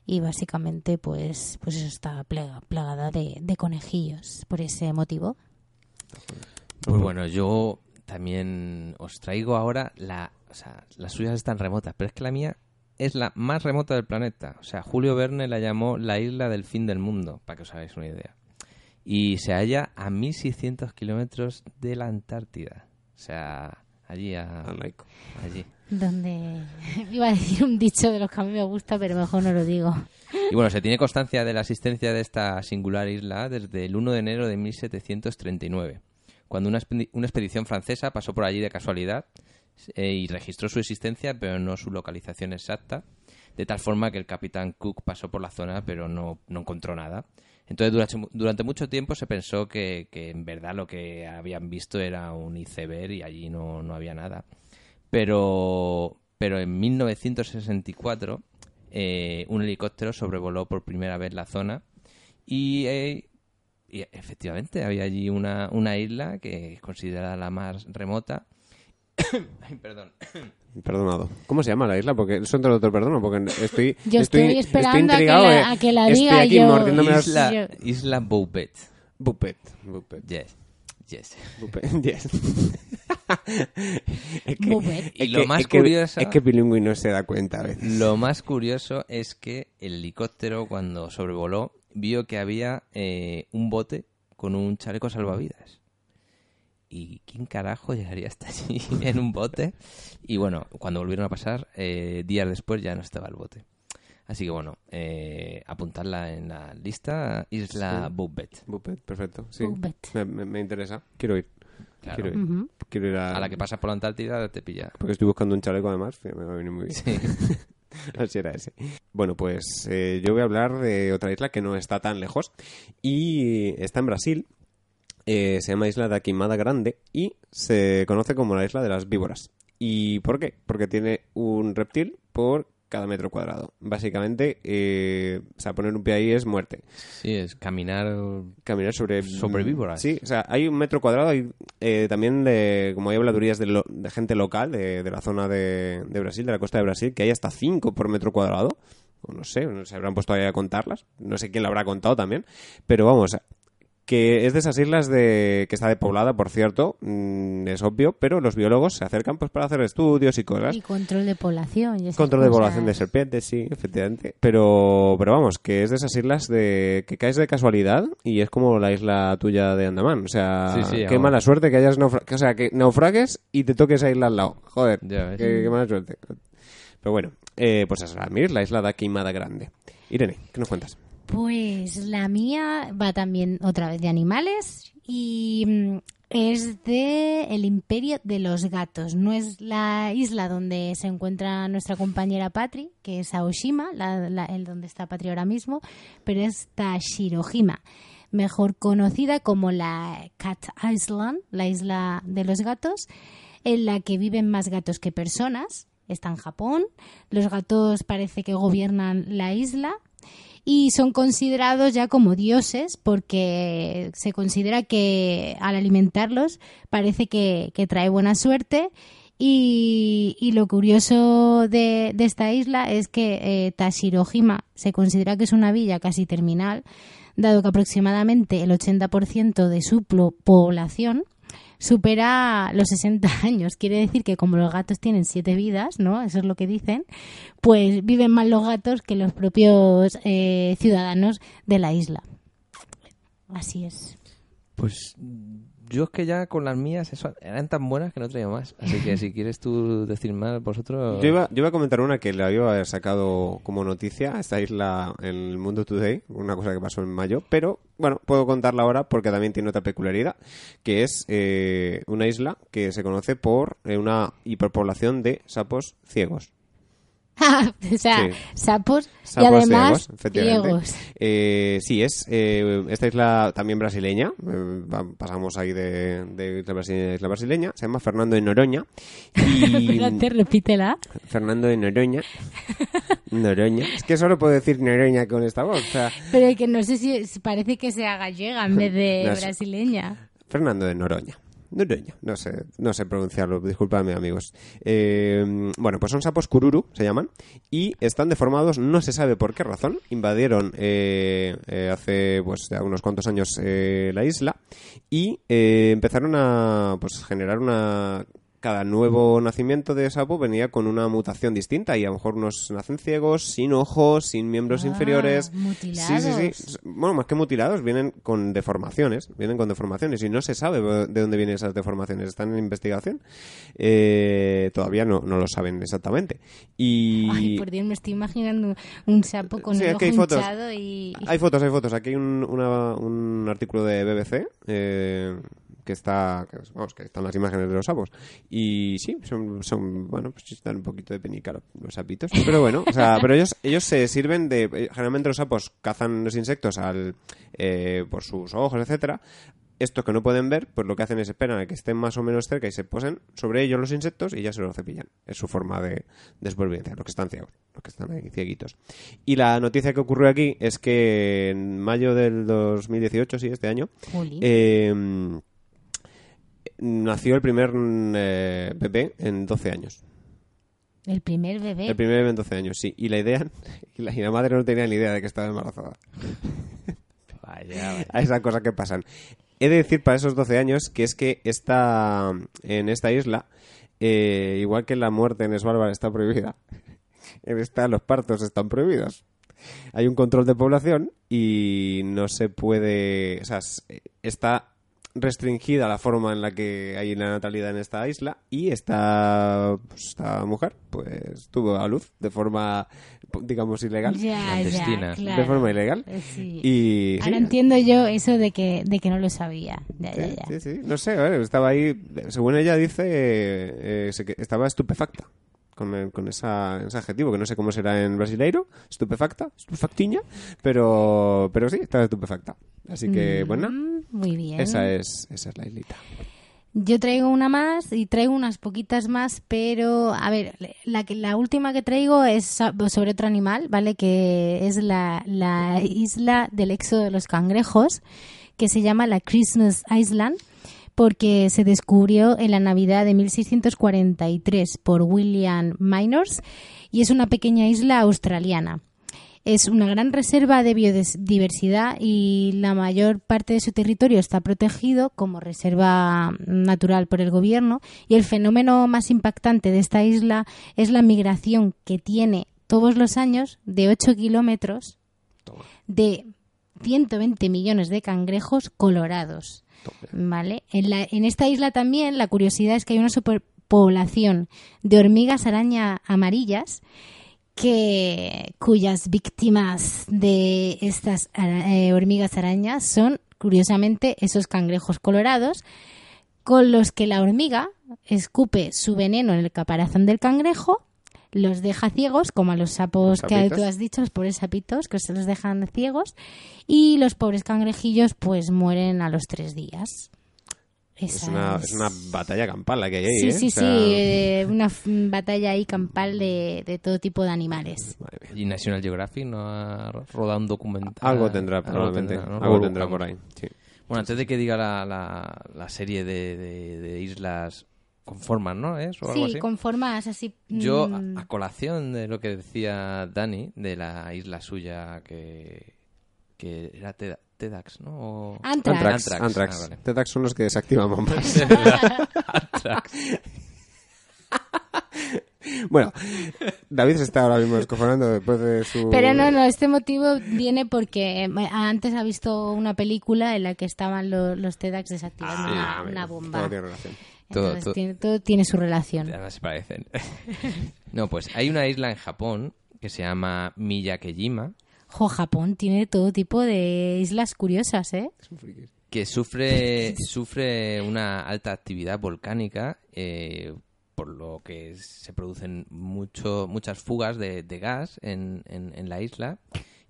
S3: Y básicamente pues pues eso está plagada de, de conejillos por ese motivo.
S2: Pues bueno, yo también os traigo ahora la... O sea, las suyas están remotas, pero es que la mía es la más remota del planeta. O sea, Julio Verne la llamó la isla del fin del mundo, para que os hagáis una idea. Y se halla a 1600 kilómetros de la Antártida. O sea, allí a... Allí.
S3: Donde iba a decir un dicho de los que a mí me gusta, pero mejor no lo digo.
S2: Y bueno, se tiene constancia de la existencia de esta singular isla desde el 1 de enero de 1739, cuando una, expe- una expedición francesa pasó por allí de casualidad eh, y registró su existencia, pero no su localización exacta, de tal forma que el capitán Cook pasó por la zona, pero no, no encontró nada. Entonces, durante, durante mucho tiempo se pensó que, que en verdad lo que habían visto era un iceberg y allí no, no había nada. Pero, pero en 1964 eh, un helicóptero sobrevoló por primera vez la zona y, eh, y efectivamente había allí una, una isla que es considerada la más remota. Ay, perdón.
S1: Perdonado. ¿Cómo se llama la isla? Porque eso te lo te perdono, porque estoy,
S3: Yo estoy esperando a que la-
S1: eh.
S3: a que la
S1: Estoy
S3: diga
S1: aquí
S3: yo.
S1: mordiéndome las-
S2: Isla,
S3: Yo-
S2: Isla Boupet.
S1: Bupet. Bupet.
S2: Yes. Yes.
S1: Bupet, yes. es que,
S3: Bupet.
S2: Y
S1: es
S2: lo
S1: que-
S2: más
S1: es que-
S2: curioso-
S1: Es que bilingüe no se da cuenta a veces.
S2: Lo más curioso es que el helicóptero, cuando sobrevoló, vio que había eh, un bote con un chaleco salvavidas. ¿Y quién carajo llegaría hasta allí en un bote? Y bueno, cuando volvieron a pasar, eh, días después ya no estaba el bote. Así que bueno, eh, apuntarla en la lista, Isla
S1: Sí.
S2: Boubet.
S1: Bupet, perfecto. Sí.
S3: Bupet.
S1: Me, me- me interesa. Quiero ir.
S2: Claro.
S1: Quiero ir. Quiero ir a...
S2: A la que pasas por la Antártida te pilla.
S1: Porque estoy buscando un chaleco además, me va a venir muy bien.
S2: Sí.
S1: Así era ese. Bueno, pues eh, yo voy a hablar de otra isla que no está tan lejos y está en Brasil. Eh, se llama Isla de Aquimada Grande y se conoce como la isla de las víboras. ¿Y por qué? Porque tiene un reptil por cada metro cuadrado. Básicamente, eh, o sea, poner un pie ahí es muerte.
S2: Sí, es caminar...
S1: Caminar sobre...
S2: Sobre víboras.
S1: Sí, o sea, hay un metro cuadrado eh, también de, como hay habladurías de, lo- de gente local de, de la zona de, de Brasil, de la costa de Brasil, que hay hasta 5 por metro cuadrado. O no sé, no se habrán puesto ahí a contarlas. No sé quién lo habrá contado también. Pero vamos, que es de esas islas de que está depoblada, por cierto, mm, es obvio, pero los biólogos se acercan pues para hacer estudios y cosas.
S3: Y control de población. y esas
S1: Control de población de serpientes, sí, efectivamente. Pero, pero vamos, que es de esas islas de que caes de casualidad y es como la isla tuya de Andamán. O sea,
S2: Sí, sí,
S1: qué mala suerte que hayas naufra- que, o sea, que naufragues y te toques a isla al lado. Joder, qué, qué mala suerte. Pero bueno, eh, pues eso, a mí la isla de Queimada Grande. Irene, ¿qué nos cuentas?
S3: Pues la mía va también otra vez de animales y mm, es de el imperio de los gatos. No es la isla donde se encuentra nuestra compañera Patri, que es Aoshima, la, el donde está Patri ahora mismo, pero es Tashirohima, mejor conocida como la Cat Island, la isla de los gatos, en la que viven más gatos que personas. Está en Japón. Los gatos parece que gobiernan la isla y son considerados ya como dioses porque se considera que al alimentarlos parece que, que trae buena suerte. Y, y lo curioso de, de esta isla es que eh, Tashirohima se considera que es una villa casi terminal dado que aproximadamente el 80% de su población supera los 60 años. Quiere decir que como los gatos tienen siete vidas, ¿no? Eso es lo que dicen, pues viven más los gatos que los propios eh, ciudadanos de la isla. Así es.
S2: Pues yo es que ya con las mías eso, eran tan buenas que no traía más. Así que si quieres tú decir más, vosotros...
S1: Yo iba, yo iba a comentar una que la iba a haber sacado como noticia, esta isla en el Mundo Today, una cosa que pasó en mayo, pero bueno, puedo contarla ahora porque también tiene otra peculiaridad, que es eh, una isla que se conoce por eh, una hiperpoblación de sapos ciegos.
S3: o sea,
S1: Sí.
S3: sapos, y además
S1: ciegos. Eh, sí, es eh, esta isla también brasileña. eh, pasamos ahí de, de isla brasileña a isla brasileña. Se llama Fernando de Noronha. Y
S3: Espérate, repítela.
S1: Fernando de Noronha. Noroña. Es que solo puedo decir Noroña con esta voz. O sea,
S3: Pero que no sé si parece que sea gallega en vez de
S1: No
S3: brasileña.
S1: Fernando de Noroña. Noroña. No sé, no sé pronunciarlo, disculpadme amigos. Eh, bueno, pues son sapos cururu, se llaman, y están deformados, no se sabe por qué razón. Invadieron eh, eh, hace pues ya unos cuantos años eh, la isla y eh, empezaron a pues generar una cada nuevo nacimiento de sapo venía con una mutación distinta y a lo mejor unos nacen ciegos, sin ojos, sin miembros
S3: Ah,
S1: inferiores.
S3: mutilados.
S1: Sí, sí, sí. Bueno, más que mutilados, vienen con deformaciones. Vienen con deformaciones y no se sabe de dónde vienen esas deformaciones. Están en investigación. Eh, todavía no, no lo saben exactamente. Y
S3: Ay, por Dios, me estoy imaginando un sapo con
S1: Sí,
S3: el ojo
S1: hay fotos.
S3: hinchado y...
S1: hay fotos, hay fotos. Aquí hay un, una- un artículo de BBC eh, que está, que, vamos, que están las imágenes de los sapos. Y sí, son, son bueno, pues están un poquito de penícaro los sapitos. Pero bueno, o sea, pero ellos, ellos se sirven de, eh, generalmente los sapos cazan los insectos al, eh, por sus ojos, etcétera. Estos que no pueden ver, pues lo que hacen es esperan a que estén más o menos cerca y se posen sobre ellos los insectos y ya se los cepillan. Es su forma de, de supervivencia, los que están ciegos, los que están ahí cieguitos. Y la noticia que ocurrió aquí es que en mayo del 2018, sí, este año, eh, nació el primer eh, bebé en 12 años.
S3: El primer bebé.
S1: El primer bebé en 12 años, sí. Y la idea, y la, y la madre no tenía ni idea de que estaba embarazada.
S2: Vaya, vaya.
S1: a esas cosas que pasan. He de decir para esos 12 años que es que esta, en esta isla, eh, igual que la muerte en Svalbard está prohibida, en esta los partos están prohibidos. Hay un control de población y no se puede... O sea, s- está restringida la forma en la que hay la natalidad en esta isla y esta, pues, esta mujer pues tuvo a luz de forma digamos ilegal
S3: Ya,
S2: Clandestina.
S3: ya, claro.
S1: de forma ilegal
S3: Eh, sí.
S1: y sí,
S3: Ahora entiendo yo eso de que, de que no lo sabía. Ya, ya,
S1: Sí,
S3: ya.
S1: sí, sí. No sé, estaba ahí, según ella dice, eh, eh, estaba estupefacta con, el- con esa, ese adjetivo, que no sé cómo será en brasileiro, estupefacta, estupefactiña, pero, pero sí, estaba estupefacta. Así que, bueno,
S3: Mm, Muy bien.
S1: esa es, esa es la islita.
S3: Yo traigo una más y traigo unas poquitas más, pero a ver, la, que, la última que traigo es so- sobre otro animal, ¿vale? Que es la, la isla del éxodo de los cangrejos, que se llama la Christmas Island, porque se descubrió en la Navidad de 1643 por William Minors y es una pequeña isla australiana. Es una gran reserva de biodiversidad y la mayor parte de su territorio está protegido como reserva natural por el gobierno. Y el fenómeno más impactante de esta isla es la migración que tiene todos los años de 8 kilómetros de 120 millones de cangrejos colorados. ¿Vale? En, la- en esta isla también la curiosidad es que hay una superpoblación de hormigas araña amarillas que cuyas víctimas de estas eh, hormigas arañas son curiosamente esos cangrejos colorados con los que la hormiga escupe su veneno en el caparazón del cangrejo los deja ciegos, como a los sapos que tú has dicho, los pobres sapitos, que se los dejan ciegos, y los pobres cangrejillos pues mueren a los tres días.
S1: Es una,
S3: es-
S1: es una batalla campal la que hay ahí,
S3: Sí,
S1: ¿eh?
S3: sí,
S1: O sea,
S3: sí, eh, una batalla ahí campal de, de todo tipo de animales.
S2: ¿Y National Geographic no ha rodado un documental?
S1: Algo tendrá, probablemente.
S2: tendrá, ¿no?
S1: Algo tendrá por ahí, sí.
S2: Bueno, antes de que diga la, la, la serie de, de- de islas con formas, ¿no? ¿Es? O algo
S3: Sí,
S2: así.
S3: con formas así.
S2: Yo, a,
S3: mm,
S2: a colación de lo que decía Dani, de la isla suya que, que era Teda- Tedax, ¿no? O-
S3: Antrax.
S1: Antrax,
S2: Antrax,
S1: Antrax.
S2: ah, vale.
S1: Tedax son los que desactivan bombas.
S2: Antrax.
S1: Bueno, David se está ahora mismo descojonando después de su...
S3: Pero no, no, este motivo viene porque eh, antes ha visto una película en la que estaban lo- los TEDx desactivando
S1: Ah,
S3: una, una
S1: todo
S3: bomba.
S1: tiene relación.
S2: Todo-
S3: Entonces,
S2: todo-
S3: Tiene, todo tiene su relación.
S2: Además se parecen. no, pues hay una isla en Japón que se llama Miyakejima
S3: Jo, Japón tiene todo tipo de islas curiosas, ¿eh?
S2: que sufre, sufre una alta actividad volcánica, eh, por lo que se producen mucho, muchas fugas de, de gas en, en- en la isla.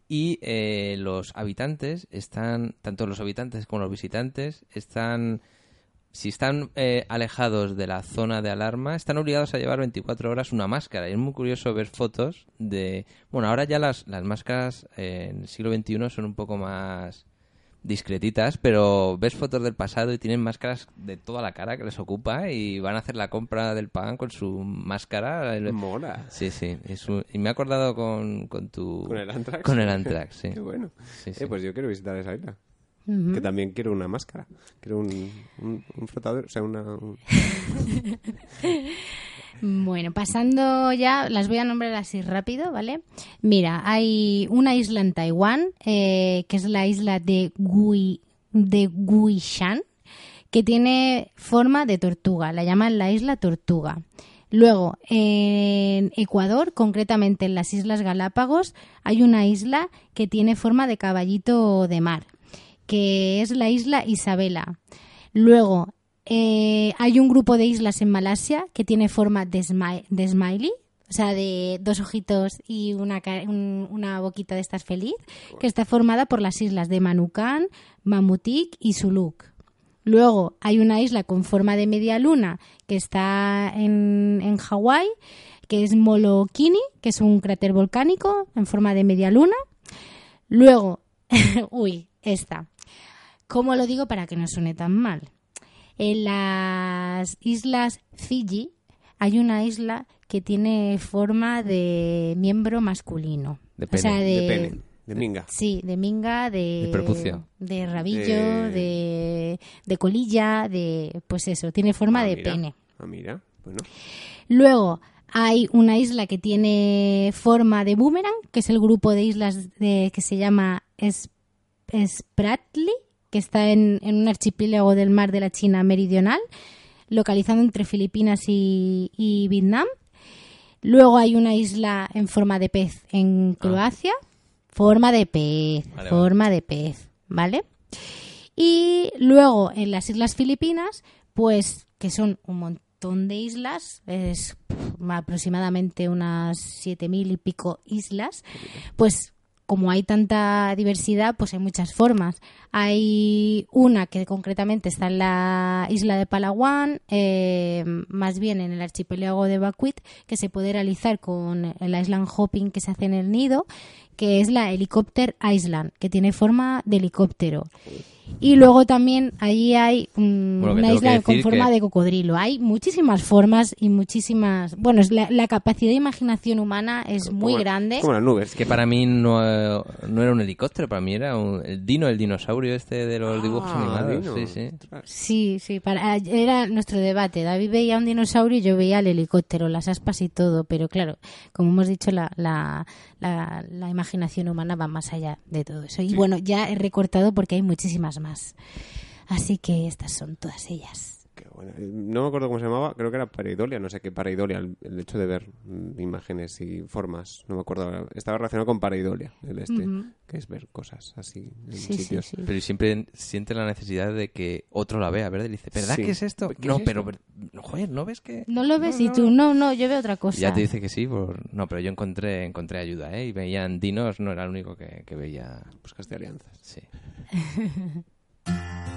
S2: Y eh, los habitantes están, tanto los habitantes como los visitantes, están, si están eh, alejados de la zona de alarma, están obligados a llevar 24 horas una máscara. Y es muy curioso ver fotos de... Bueno, ahora ya las, las máscaras eh, en el siglo XXI son un poco más discretitas, pero ves fotos del pasado y tienen máscaras de toda la cara que les ocupa y van a hacer la compra del pan con su máscara.
S1: Mola.
S2: Sí, sí. es un- Y me he acordado con, con tu...
S1: ¿Con el Antrax?
S2: Con el Antrax, sí.
S1: Qué bueno.
S2: Sí, sí.
S1: Eh, pues yo quiero visitar esa isla. Que también quiero una máscara. Quiero un, un, un flotador, o sea, una... un-
S3: Bueno, pasando ya, las voy a nombrar así rápido, ¿vale? Mira, hay una isla en Taiwán, eh, que es la isla de Gui, de Guishan, que tiene forma de tortuga, la llaman la isla tortuga. Luego, en Ecuador, concretamente en las Islas Galápagos, hay una isla que tiene forma de caballito de mar, que es la isla Isabela. Luego, eh, hay un grupo de islas en Malasia que tiene forma de, smi- de smiley, o sea, de dos ojitos y una, una boquita de estas feliz, que está formada por las islas de Manukan, Mamutik y Suluk. Luego hay una isla con forma de media luna que está en, en Hawái, que es Molokini, que es un cráter volcánico en forma de media luna. Luego, uy, esta. ¿Cómo lo digo para que no suene tan mal? En las islas Fiji hay una isla que tiene forma de miembro masculino.
S2: De
S3: O
S2: pene.
S3: sea, de,
S1: De pene, de minga.
S3: Sí, de minga, de,
S2: De prepucio.
S3: de rabillo,
S1: De-
S3: de... de colilla, de pues eso, tiene forma
S1: Ah,
S3: de
S1: mira.
S3: pene.
S1: Ah, mira. Bueno.
S3: Luego hay una isla que tiene forma de boomerang, que es el grupo de islas de- que se llama Es- Spratly, que está en, en un archipiélago del mar de la China meridional, localizado entre Filipinas y, y Vietnam. Luego hay una isla en forma de pez en Croacia. Forma de pez,
S2: Ah. Vale,
S3: forma de pez, ¿vale? Y luego en las Islas Filipinas, pues que son un montón de islas, es aproximadamente unas 7.000 y pico islas, pues como hay tanta diversidad, pues hay muchas formas. Hay una que concretamente está en la isla de Palawan, eh, más bien en el archipiélago de Bacuit, que se puede realizar con el island hopping que se hace en el nido, que es la Helicopter Island, que tiene forma de helicóptero. Y luego también allí hay mm,
S2: Bueno,
S3: una isla con forma
S2: que-
S3: de cocodrilo. Hay muchísimas formas y muchísimas... Bueno, es la, la capacidad de imaginación humana es muy
S1: Como-
S3: grande.
S1: Como las nubes.
S2: Que para mí no, no era un helicóptero, para mí era un- el dino, el dinosaurio este de los dibujos
S1: Ah,
S2: animados.
S1: Dino.
S2: Sí, sí.
S3: Sí, sí, para, era nuestro debate. David veía un dinosaurio y yo veía el helicóptero, las aspas y todo, pero claro, como hemos dicho, la, la, la, la imaginación humana va más allá de todo eso. Y bueno, ya he recortado porque hay muchísimas más. Así que estas son todas ellas.
S1: Qué bueno. Eh, No me acuerdo cómo se llamaba, creo que era pareidolia, no sé qué pareidolia, el, el hecho de ver mm, imágenes y formas, no me acuerdo. Estaba relacionado con pareidolia, el este,
S3: Ujú.
S1: que es ver cosas así en
S3: Sí, sí,
S1: sitios.
S3: sí.
S2: Pero siempre siente la necesidad de que otro la vea, ¿verdad? Y dice, ¿verdad
S1: Sí.
S2: que es esto?
S1: ¿Qué
S2: no,
S1: es
S2: pero,
S1: esto?
S2: pero- joder, ¿no ves que...?
S3: ¿No lo ves?
S2: No,
S3: y
S2: no.
S3: tú, no, no, yo veo otra cosa.
S2: Y ya te dice que sí, por... no, pero yo encontré encontré ayuda, ¿eh? Y veían dinos, no era el único que, que veía...
S1: Buscaste alianzas.
S2: Sí.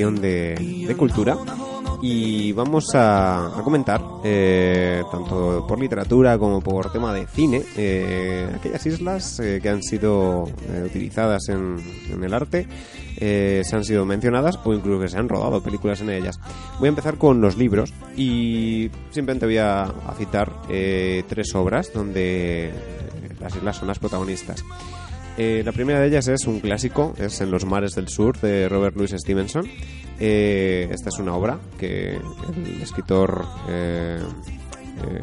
S1: Sección de, de cultura y vamos a, a comentar, eh, tanto por literatura como por tema de cine, eh, aquellas islas eh, que han sido eh, utilizadas en, en el arte, eh, se han sido mencionadas o incluso que se han rodado películas en ellas. Voy a empezar con los libros y simplemente voy a, a citar eh, tres obras donde las islas son las protagonistas. Eh, la primera de ellas es un clásico, es En los mares del sur de Robert Louis Stevenson. Eh, esta es una obra que el escritor eh,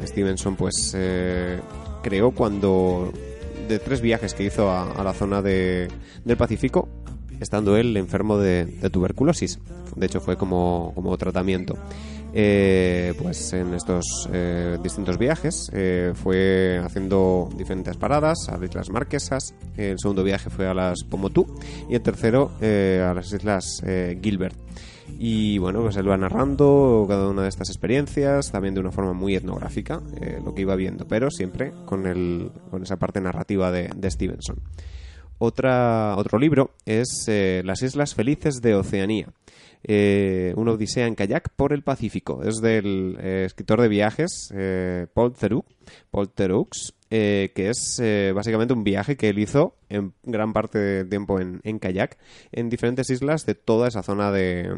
S1: Stevenson pues creó cuando de tres viajes que hizo a, la zona de, del Pacífico, estando él enfermo de, de tuberculosis. De hecho fue como, como tratamiento. Eh, pues en estos eh, distintos viajes eh, fue haciendo diferentes paradas a las Islas Marquesas, el segundo viaje fue a las Pomotú y el tercero a las Islas Gilbert. Y bueno, pues él va narrando cada una de estas experiencias, también de una forma muy etnográfica, lo que iba viendo, pero siempre con, esa parte narrativa de, Stevenson. Otro libro es Las Islas Felices de Oceanía. Eh, una odisea en kayak por el Pacífico. Es del eh, escritor de viajes eh, Paul Theroux, Paul Theroux eh, que es básicamente un viaje que él hizo en gran parte del tiempo en kayak en diferentes islas de toda esa zona de,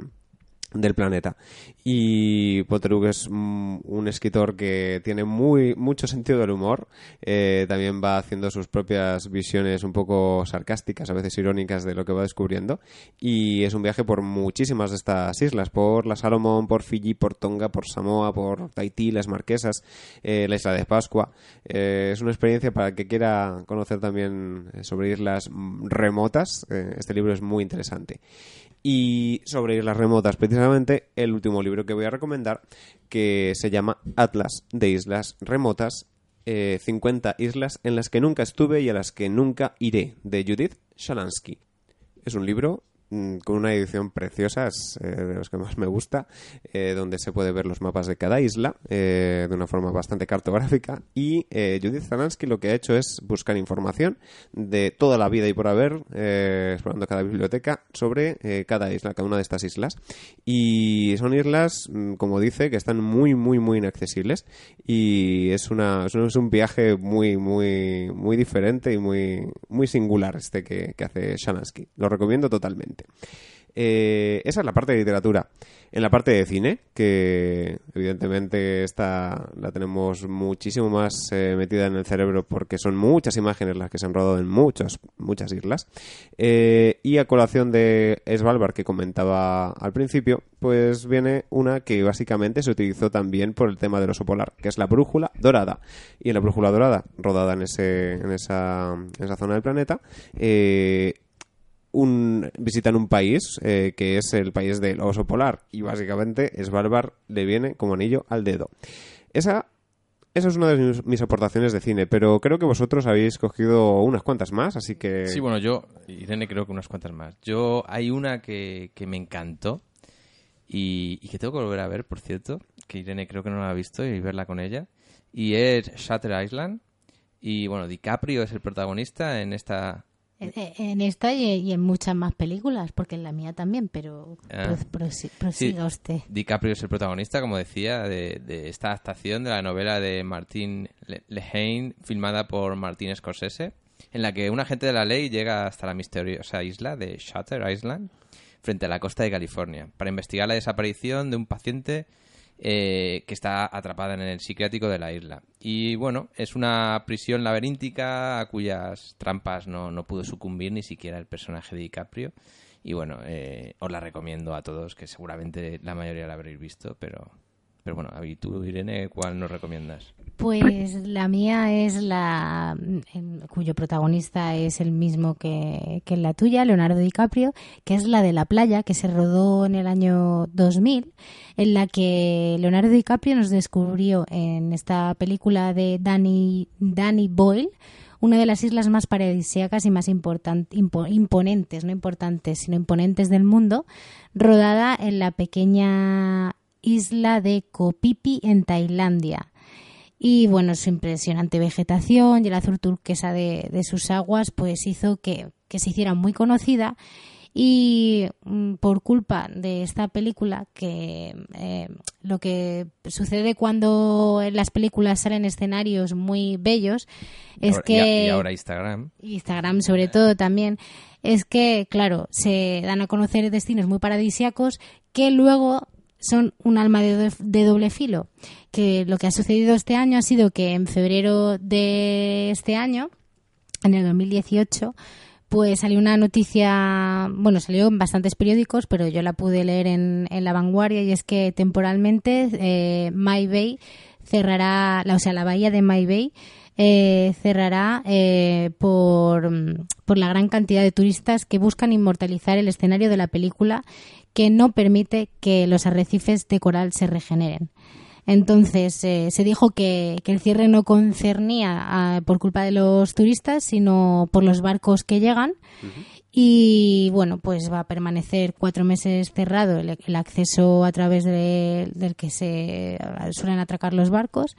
S1: del planeta. Y Potterug es mm, un escritor que tiene muy mucho sentido del humor. Eh, también va haciendo sus propias visiones un poco sarcásticas, a veces irónicas de lo que va descubriendo. Y es un viaje por muchísimas de estas islas, por la Salomón, por Fiji, por Tonga, por Samoa, por Tahití, las Marquesas, eh, la isla de Pascua. Eh, es una experiencia para el que quiera conocer también eh, sobre islas mm, remotas. Este libro es muy interesante. Y sobre islas remotas, precisamente, el último libro que voy a recomendar, que se llama Atlas de Islas Remotas, eh, 50 islas en las que nunca estuve y a las que nunca iré, de Judith Shalansky. Es un libro con una edición preciosa, eh, de los que más me gusta, eh, donde se puede ver los mapas de cada isla eh, de una forma bastante cartográfica. Y eh, Judith Zalansky lo que ha hecho es buscar información de toda la vida y por haber, eh, explorando cada biblioteca, sobre cada isla, cada una de estas islas. Y son islas, mm, como dice, que están muy, muy, muy inaccesibles. Y es, una, es un- es un viaje muy, muy, muy diferente y muy, muy singular este que, que hace Shalansky. Lo recomiendo totalmente. Eh, esa es la parte de literatura. En la parte de cine, que evidentemente esta la tenemos muchísimo más eh, metida en el cerebro porque son muchas imágenes las que se han rodado en muchas, muchas islas. Eh, y a colación de Svalbard que comentaba al principio, pues viene una que básicamente se utilizó también por el tema del oso polar, que es la brújula dorada. Y en la brújula dorada, rodada en, ese, en, esa, en esa zona del planeta, eh, un, visitan un país eh, que es el país del oso polar y básicamente Svalbard le viene como anillo al dedo. Esa, esa es una de mis, aportaciones de cine, pero creo que vosotros habéis cogido unas cuantas más, así que...
S2: Sí, bueno, yo, Irene, creo que unas cuantas más. Yo, hay una que, que me encantó y, y que tengo que volver a ver, por cierto, que Irene creo que no la ha visto y verla con ella, y es Shutter Island. Y bueno, DiCaprio es el protagonista en esta
S3: En, esta y, en muchas más películas, porque en la mía también, pero
S2: Ah.
S3: pro- prosi- prosiga usted.
S2: DiCaprio es el protagonista, como decía, de, de esta adaptación de la novela de Martin Le- Lehane, filmada por Martin Scorsese, en la que un agente de la ley llega hasta la misteriosa isla de Shutter Island, frente a la costa de California, para investigar la desaparición de un paciente eh, que está atrapada en el psiquiátrico de la isla. Y bueno, es una prisión laberíntica a cuyas trampas no, no pudo sucumbir ni siquiera el personaje de DiCaprio. Y bueno, eh, os la recomiendo a todos, que seguramente la mayoría la habréis visto, pero, pero bueno, ¿y tú, Irene, cuál nos recomiendas?
S3: Pues la mía es la en- cuyo protagonista es el mismo que, que la tuya, Leonardo DiCaprio, que es la de la playa, que se rodó en el año 2000, en la que Leonardo DiCaprio nos descubrió en esta película de Danny, Boyle, una de las islas más paradisíacas y más imponentes, no importantes, sino imponentes del mundo, rodada en la pequeña isla de Kopipi en Tailandia. Y bueno, su impresionante vegetación y el azul turquesa de, de sus aguas pues hizo que, que se hiciera muy conocida y mm, por culpa de esta película que eh, lo que sucede cuando en las películas salen escenarios muy bellos es
S2: Ahora-
S3: que
S2: y ahora Instagram.
S3: Instagram sobre todo también, es que, claro, se dan a conocer destinos muy paradisíacos que luego son un alma de, do- de doble filo. Que lo que ha sucedido este año ha sido que en febrero de este año, en el 2018, pues salió una noticia, bueno, salió en bastantes periódicos, pero yo la pude leer en, La Vanguardia y es que temporalmente eh, My Bay cerrará, la, o sea, la bahía de My Bay eh, cerrará eh, por, por la gran cantidad de turistas que buscan inmortalizar el escenario de la película que no permite que los arrecifes de coral se regeneren. Entonces eh, se dijo que, que el cierre no concernía a- por culpa de los turistas, sino por los barcos que llegan. Y bueno, pues va a permanecer cuatro meses cerrado el, el acceso a través de- del que se suelen atracar los barcos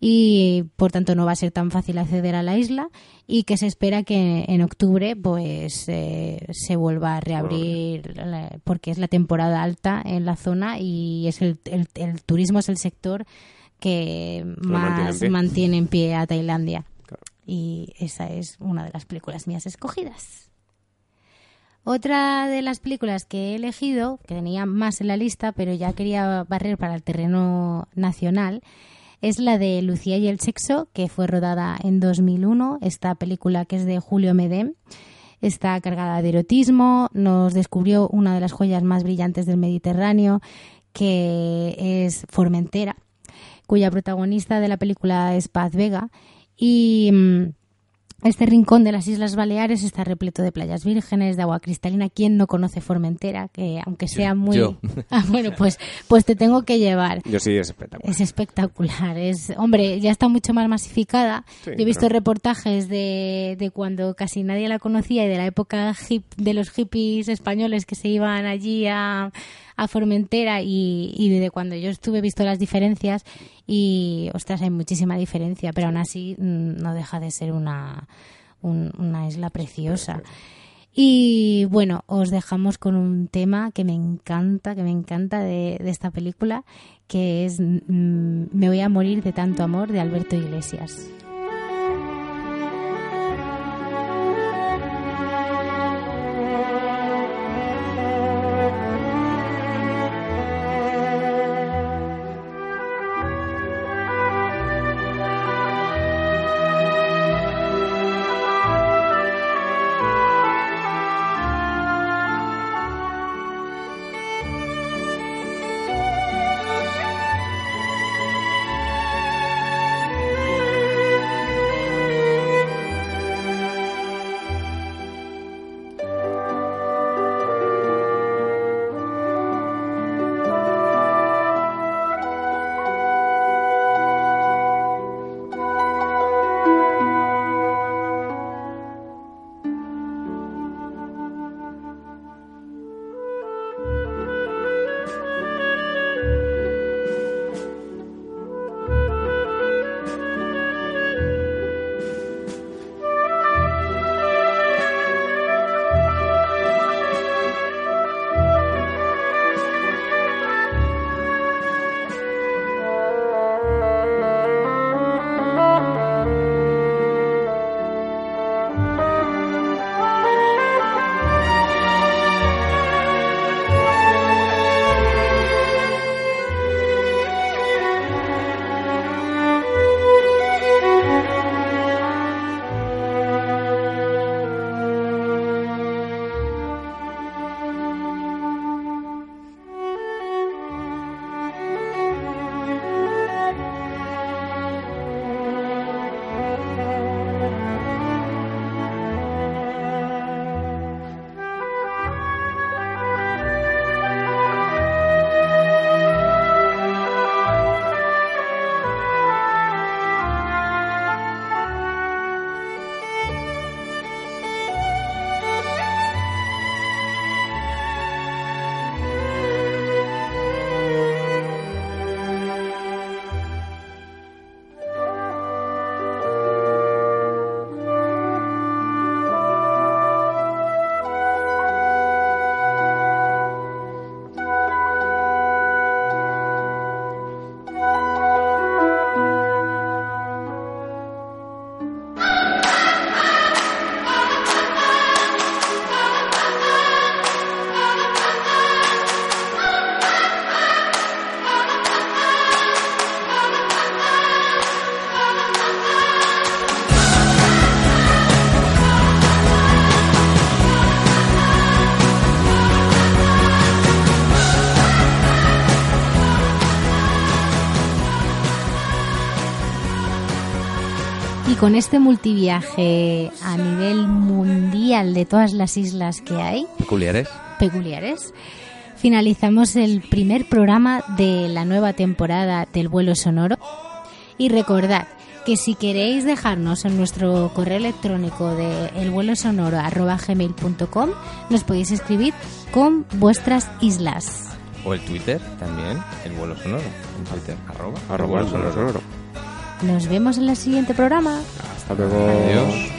S3: y por tanto no va a ser tan fácil acceder a la isla y que se espera que en octubre pues eh, se vuelva a reabrir la- porque es la temporada alta en la zona y es el, el- el turismo es el sector que
S1: mantiene en
S3: más mantiene en pie a Tailandia. Y esa es una de las películas mías escogidas. Otra de las películas que he elegido, que tenía más en la lista, pero ya quería barrer para el terreno nacional, es la de Lucía y el sexo, que fue rodada en 2001. Esta película que es de Julio Medem está cargada de erotismo, nos descubrió una de las joyas más brillantes del Mediterráneo, que es Formentera, cuya protagonista de la película es Paz Vega. Y mm, este rincón de las Islas Baleares está repleto de playas vírgenes, de agua cristalina. ¿Quién no conoce Formentera? Que aunque sea muy...
S1: yo.
S3: Ah, bueno, pues, pues te tengo que llevar.
S1: Yo sí, es espectacular.
S3: Es espectacular. Es, hombre, ya está mucho más masificada.
S1: Sí,
S3: Yo he visto reportajes de, de cuando casi nadie la conocía y de la época hip, de los hippies españoles que se iban allí a, a Formentera y, y de cuando yo estuve he visto las diferencias y, ostras, hay muchísima diferencia, pero aún así mm, no deja de ser una, un- una isla preciosa. Y bueno, os dejamos con un tema que me encanta, que me encanta de, de esta película, que es mm, Me voy a morir de tanto amor de Alberto Iglesias. Con este multiviaje a nivel mundial de todas las islas que hay,
S8: Peculiares.
S3: peculiares, finalizamos el primer programa de la nueva temporada del vuelo sonoro. Y recordad que si queréis dejarnos en nuestro correo electrónico de elvuelosonoro.gmail.com nos podéis escribir con vuestras islas.
S8: O el Twitter también, el vuelo sonoro. En Twitter, arroba.
S1: Arroba el vuelo sonoro.
S3: Nos vemos en el siguiente programa.
S1: Hasta luego.
S8: Adiós.